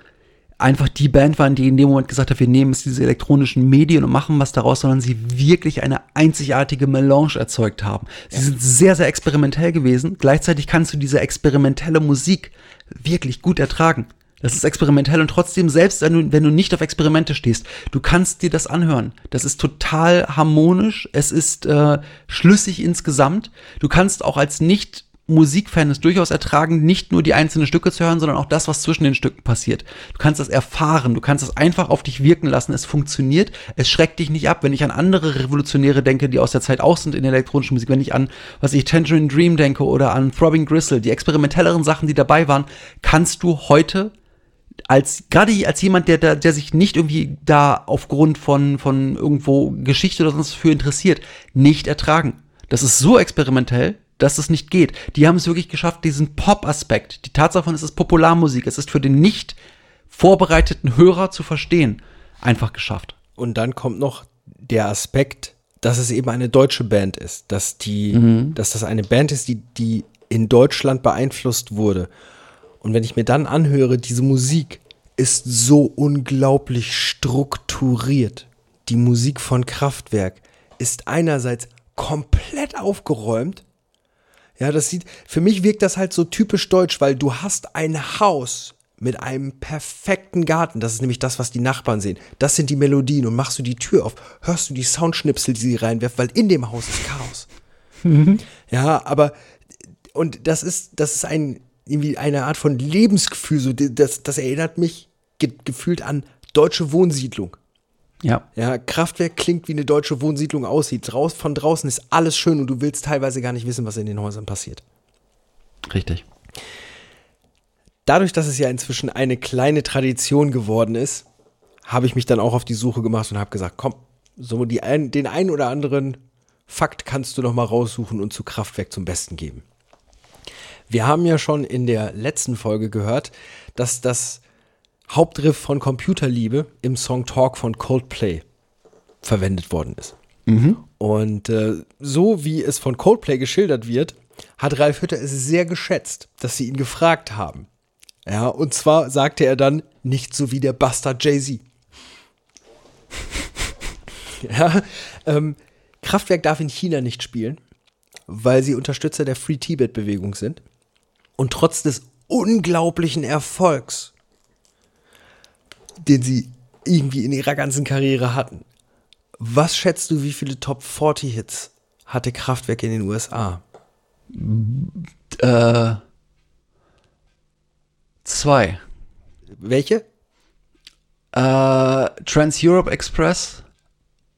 einfach die Band waren, die in dem Moment gesagt hat, wir nehmen jetzt diese elektronischen Medien und machen was daraus, sondern sie wirklich eine einzigartige Melange erzeugt haben. Sie sind sehr, sehr experimentell gewesen. Gleichzeitig kannst du diese experimentelle Musik wirklich gut ertragen. Das ist experimentell und trotzdem, selbst wenn du, wenn du nicht auf Experimente stehst, du kannst dir das anhören. Das ist total harmonisch, es ist äh, schlüssig insgesamt. Du kannst auch als nicht Musikfan es durchaus ertragen, nicht nur die einzelnen Stücke zu hören, sondern auch das, was zwischen den Stücken passiert. Du kannst das erfahren, du kannst es einfach auf dich wirken lassen. Es funktioniert, es schreckt dich nicht ab. Wenn ich an andere Revolutionäre denke, die aus der Zeit auch sind in der elektronischen Musik, wenn ich an, was ich, Tangerine Dream denke oder an Throbbing Gristle, die experimentelleren Sachen, die dabei waren, kannst du heute als gerade als jemand, der, der, der sich nicht irgendwie da aufgrund von, von irgendwo Geschichte oder sonst für interessiert, nicht ertragen. Das ist so experimentell, dass es nicht geht. Die haben es wirklich geschafft, diesen Pop-Aspekt, die Tatsache von, es ist Popularmusik, es ist für den nicht vorbereiteten Hörer zu verstehen, einfach geschafft. Und dann kommt noch der Aspekt, dass es eben eine deutsche Band ist, dass die, dass das eine Band ist, die, die in Deutschland beeinflusst wurde. Und wenn ich mir dann anhöre, diese Musik ist so unglaublich strukturiert. Die Musik von Kraftwerk ist einerseits komplett aufgeräumt. Ja, das sieht, für mich wirkt das halt so typisch deutsch, weil du hast ein Haus mit einem perfekten Garten. Das ist nämlich das, was die Nachbarn sehen. Das sind die Melodien. Und machst du die Tür auf, hörst du die Soundschnipsel, die sie reinwerfen, weil in dem Haus ist Chaos. Ja, aber und das ist, das ist ein, irgendwie eine Art von Lebensgefühl. So, das, das erinnert mich ge gefühlt an deutsche Wohnsiedlung. Ja. Ja, Kraftwerk klingt wie eine deutsche Wohnsiedlung aussieht. Draus, von draußen ist alles schön und du willst teilweise gar nicht wissen, was in den Häusern passiert. Richtig. Dadurch, dass es ja inzwischen eine kleine Tradition geworden ist, habe ich mich dann auch auf die Suche gemacht und habe gesagt, komm, so die ein, den einen oder anderen Fakt kannst du noch mal raussuchen und zu Kraftwerk zum Besten geben. Wir haben ja schon in der letzten Folge gehört, dass das Hauptriff von Computerliebe im Song Talk von Coldplay verwendet worden ist. Und äh, so wie es von Coldplay geschildert wird, hat Ralf Hütter es sehr geschätzt, dass sie ihn gefragt haben. Ja, und zwar sagte er dann, nicht so wie der Bastard Jay-Z. ja, ähm, Kraftwerk darf in China nicht spielen, weil sie Unterstützer der Free Tibet-Bewegung sind. Und trotz des unglaublichen Erfolgs, den sie irgendwie in ihrer ganzen Karriere hatten, was schätzt du, wie viele Top 40 Hits hatte Kraftwerk in den USA? Äh, zwei. Welche? Äh, Trans Europe Express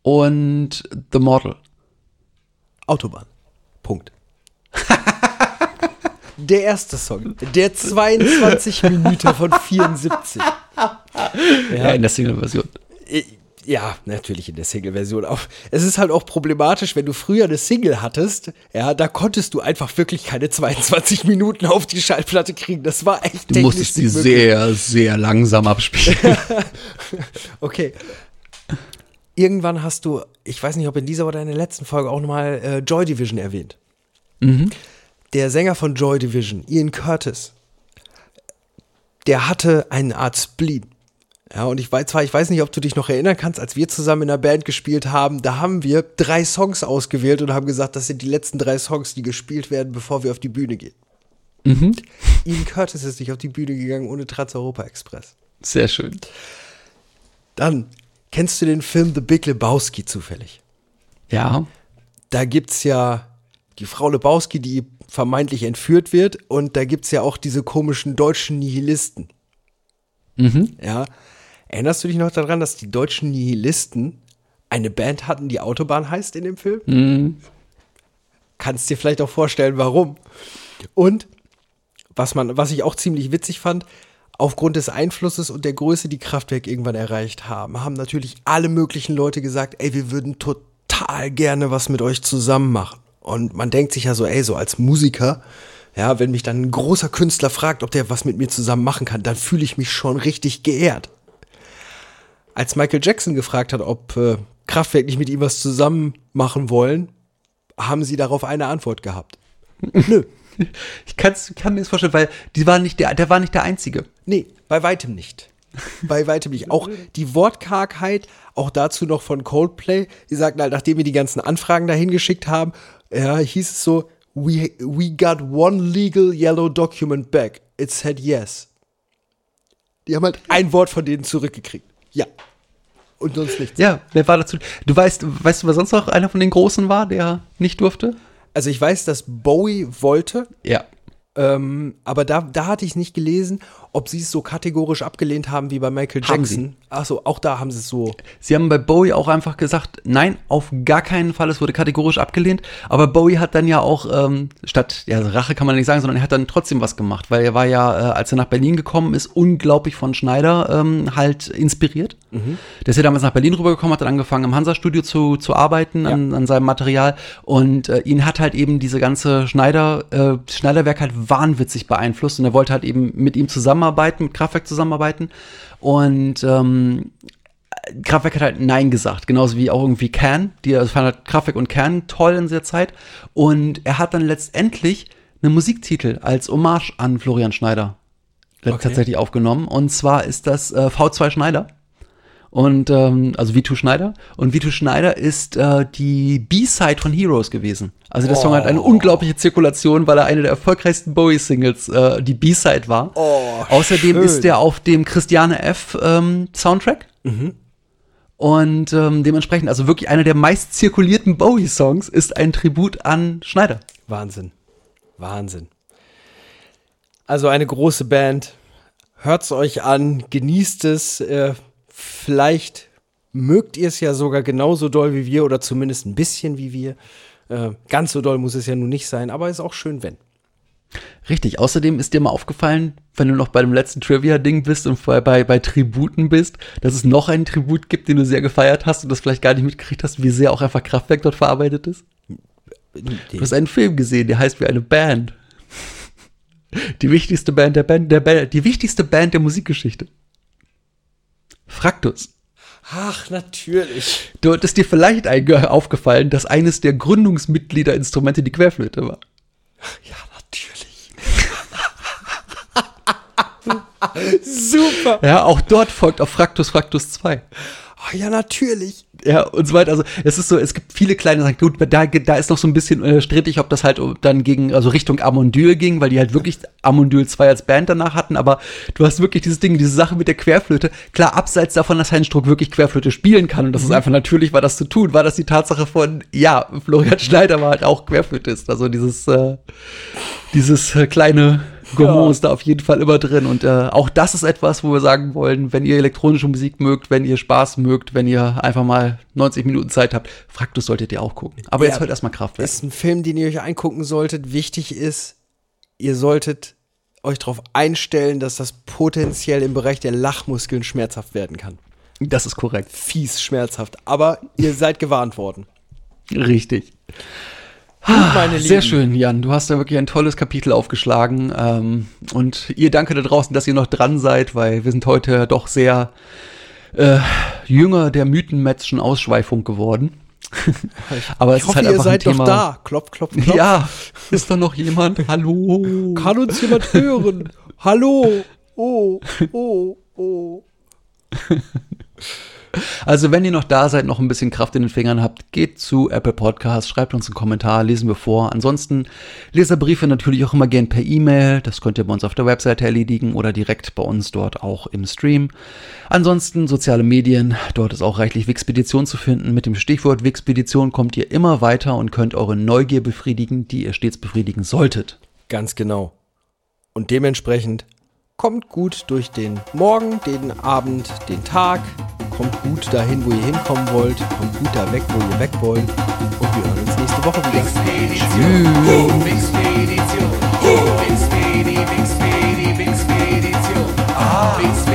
und The Model. Autobahn. Punkt. Der erste Song. Der 22 Minuten von 74. Ja, in der Single-Version. Äh, Ja, natürlich in der Single-Version. auch. Es ist halt auch problematisch, wenn du früher eine Single hattest, ja, da konntest du einfach wirklich keine 22 Minuten auf die Schallplatte kriegen. Das war echt Du musstest sie sehr, sehr langsam abspielen. Okay. Irgendwann hast du, ich weiß nicht, ob in dieser oder in der letzten Folge auch nochmal äh, Joy Division erwähnt. Der Sänger von Joy Division, Ian Curtis, der hatte eine Art Spleen. Ja, und ich weiß zwar, ich weiß nicht, ob du dich noch erinnern kannst, als wir zusammen in der Band gespielt haben, da haben wir drei Songs ausgewählt und haben gesagt, das sind die letzten drei Songs, die gespielt werden, bevor wir auf die Bühne gehen. Ian Curtis ist nicht auf die Bühne gegangen ohne Trans Europa Express. Sehr schön. Dann Kennst du den Film The Big Lebowski zufällig? Ja. Da gibt's ja die Frau Lebowski, die vermeintlich entführt wird. Und da gibt's ja auch diese komischen deutschen Nihilisten. Ja. Erinnerst du dich noch daran, dass die deutschen Nihilisten eine Band hatten, die Autobahn heißt in dem Film? Kannst dir vielleicht auch vorstellen, warum. Und was man, was ich auch ziemlich witzig fand, aufgrund des Einflusses und der Größe, die Kraftwerk irgendwann erreicht haben, haben natürlich alle möglichen Leute gesagt, ey, wir würden total gerne was mit euch zusammen machen. Und man denkt sich ja so, ey, so als Musiker, ja, wenn mich dann ein großer Künstler fragt, ob der was mit mir zusammen machen kann, dann fühle ich mich schon richtig geehrt. Als Michael Jackson gefragt hat, ob äh, Kraftwerk nicht mit ihm was zusammen machen wollen, haben sie darauf eine Antwort gehabt. Nö. Ich kann's, kann mir das vorstellen, weil die war nicht der, der war nicht der Einzige. Nee, bei weitem nicht. Bei weitem nicht. Auch die Wortkargheit, auch dazu noch von Coldplay. Die sagten halt, nachdem wir die ganzen Anfragen dahin geschickt haben, ja, hieß es so, we, we got one legal yellow document back. It said yes. Die haben halt ein Wort von denen zurückgekriegt. Ja. Und sonst nichts. Ja, wer war dazu? Du weißt, weißt du, wer sonst noch einer von den Großen war, der nicht durfte? Also ich weiß, dass Bowie wollte, Ja. ähm, aber da, da hatte ich nicht gelesen, ob sie es so kategorisch abgelehnt haben wie bei Michael Haben Jackson. Achso, auch da haben sie es so. Sie haben bei Bowie auch einfach gesagt, nein, auf gar keinen Fall, es wurde kategorisch abgelehnt. Aber Bowie hat dann ja auch, ähm, statt, ja, Rache kann man nicht sagen, sondern er hat dann trotzdem was gemacht, weil er war ja, äh, als er nach Berlin gekommen ist, unglaublich von Schneider ähm, halt inspiriert. Der ist ja damals nach Berlin rübergekommen, hat dann angefangen im Hansa-Studio zu, zu arbeiten an, an seinem Material und äh, ihn hat halt eben diese ganze Schneider, äh, Schneiderwerk halt wahnwitzig beeinflusst und er wollte halt eben mit ihm zusammenarbeiten, mit Kraftwerk zusammenarbeiten und ähm, Kraftwerk hat halt Nein gesagt, genauso wie auch irgendwie Can. Die also fanden halt Kraftwerk und Can toll in dieser Zeit. Und er hat dann letztendlich einen Musiktitel als Hommage an Florian Schneider Okay. tatsächlich aufgenommen. Und zwar ist das äh, V2 Schneider. Und ähm, also V2 Schneider. Und V2 Schneider ist äh, die B-Side von Heroes gewesen. Also der Song hat eine unglaubliche Zirkulation, weil er eine der erfolgreichsten Bowie-Singles äh, die B-Side war. Oh, Außerdem schön. ist der auf dem Christiane F. Ähm, Soundtrack. Und ähm, dementsprechend, also wirklich einer der meist zirkulierten Bowie-Songs ist ein Tribut an Schneider. Wahnsinn. Wahnsinn. Also eine große Band. Hört's euch an, genießt es. Äh, vielleicht mögt ihr es ja sogar genauso doll wie wir oder zumindest ein bisschen wie wir. Äh, ganz so doll muss es ja nun nicht sein, aber ist auch schön, wenn. Richtig. Außerdem ist dir mal aufgefallen, wenn du noch bei dem letzten Trivia-Ding bist und bei, bei, bei Tributen bist, dass es noch einen Tribut gibt, den du sehr gefeiert hast und das vielleicht gar nicht mitgekriegt hast, wie sehr auch einfach Kraftwerk dort verarbeitet ist. Du hast einen Film gesehen, der heißt wie eine Band. Die wichtigste Band der Band, der Band, die wichtigste Band der Musikgeschichte. Fraktus. Ach, natürlich. Dort ist dir vielleicht aufgefallen, dass eines der Gründungsmitgliederinstrumente die Querflöte war. Ja, natürlich. Super. Ja, auch dort folgt auf Fraktus Fraktus 2. Ach, ja, natürlich. Ja, und so weiter. Also, es ist so, es gibt viele kleine Sachen. Gut, da, da ist noch so ein bisschen äh, strittig, ob das halt dann gegen, also Richtung Amondyl ging, weil die halt wirklich Amondyl 2 als Band danach hatten. Aber du hast wirklich dieses Ding, diese Sache mit der Querflöte. Klar, abseits davon, dass Heinz Struck wirklich Querflöte spielen kann und das ist einfach natürlich war, das zu tun, war das die Tatsache von, ja, Florian Schneider war halt auch Querflötist. Also dieses, äh, dieses äh, kleine Gourmand ist da auf jeden Fall immer drin. Und äh, auch das ist etwas, wo wir sagen wollen, wenn ihr elektronische Musik mögt, wenn ihr Spaß mögt, wenn ihr einfach mal 90 Minuten Zeit habt, Fraktus solltet ihr auch gucken. Aber Ja, jetzt hört erstmal Kraftwerk. Ist ein Film, den ihr euch angucken solltet. Wichtig ist, ihr solltet euch darauf einstellen, dass das potenziell im Bereich der Lachmuskeln schmerzhaft werden kann. Das ist korrekt. Fies schmerzhaft. Aber ihr seid gewarnt worden. Richtig. Gut, meine Lieben. Sehr schön, Jan. Du hast da wirklich ein tolles Kapitel aufgeschlagen. Ähm, und ihr danke da draußen, dass ihr noch dran seid, weil wir sind heute doch sehr äh, jünger der mythenmetzschen Ausschweifung geworden. Aber es Ich hoffe, ist halt ihr einfach seid ein Thema. doch da. Klopf, klopf, klopf. Ja, ist da noch jemand? Hallo. Kann uns jemand hören? Hallo? Oh, oh, oh. Also wenn ihr noch da seid, noch ein bisschen Kraft in den Fingern habt, geht zu Apple Podcasts, schreibt uns einen Kommentar, lesen wir vor. Ansonsten Leserbriefe natürlich auch immer gern per E-Mail. Das könnt ihr bei uns auf der Webseite erledigen oder direkt bei uns dort auch im Stream. Ansonsten soziale Medien, dort ist auch reichlich Wixpedition zu finden. Mit dem Stichwort Wixpedition kommt ihr immer weiter und könnt eure Neugier befriedigen, die ihr stets befriedigen solltet. Ganz genau. Und dementsprechend kommt gut durch den Morgen, den Abend, den Tag. Kommt gut dahin, wo ihr hinkommen wollt. Kommt gut da weg, wo ihr weg wollt. Und wir hören uns nächste Woche wieder. Tschüss.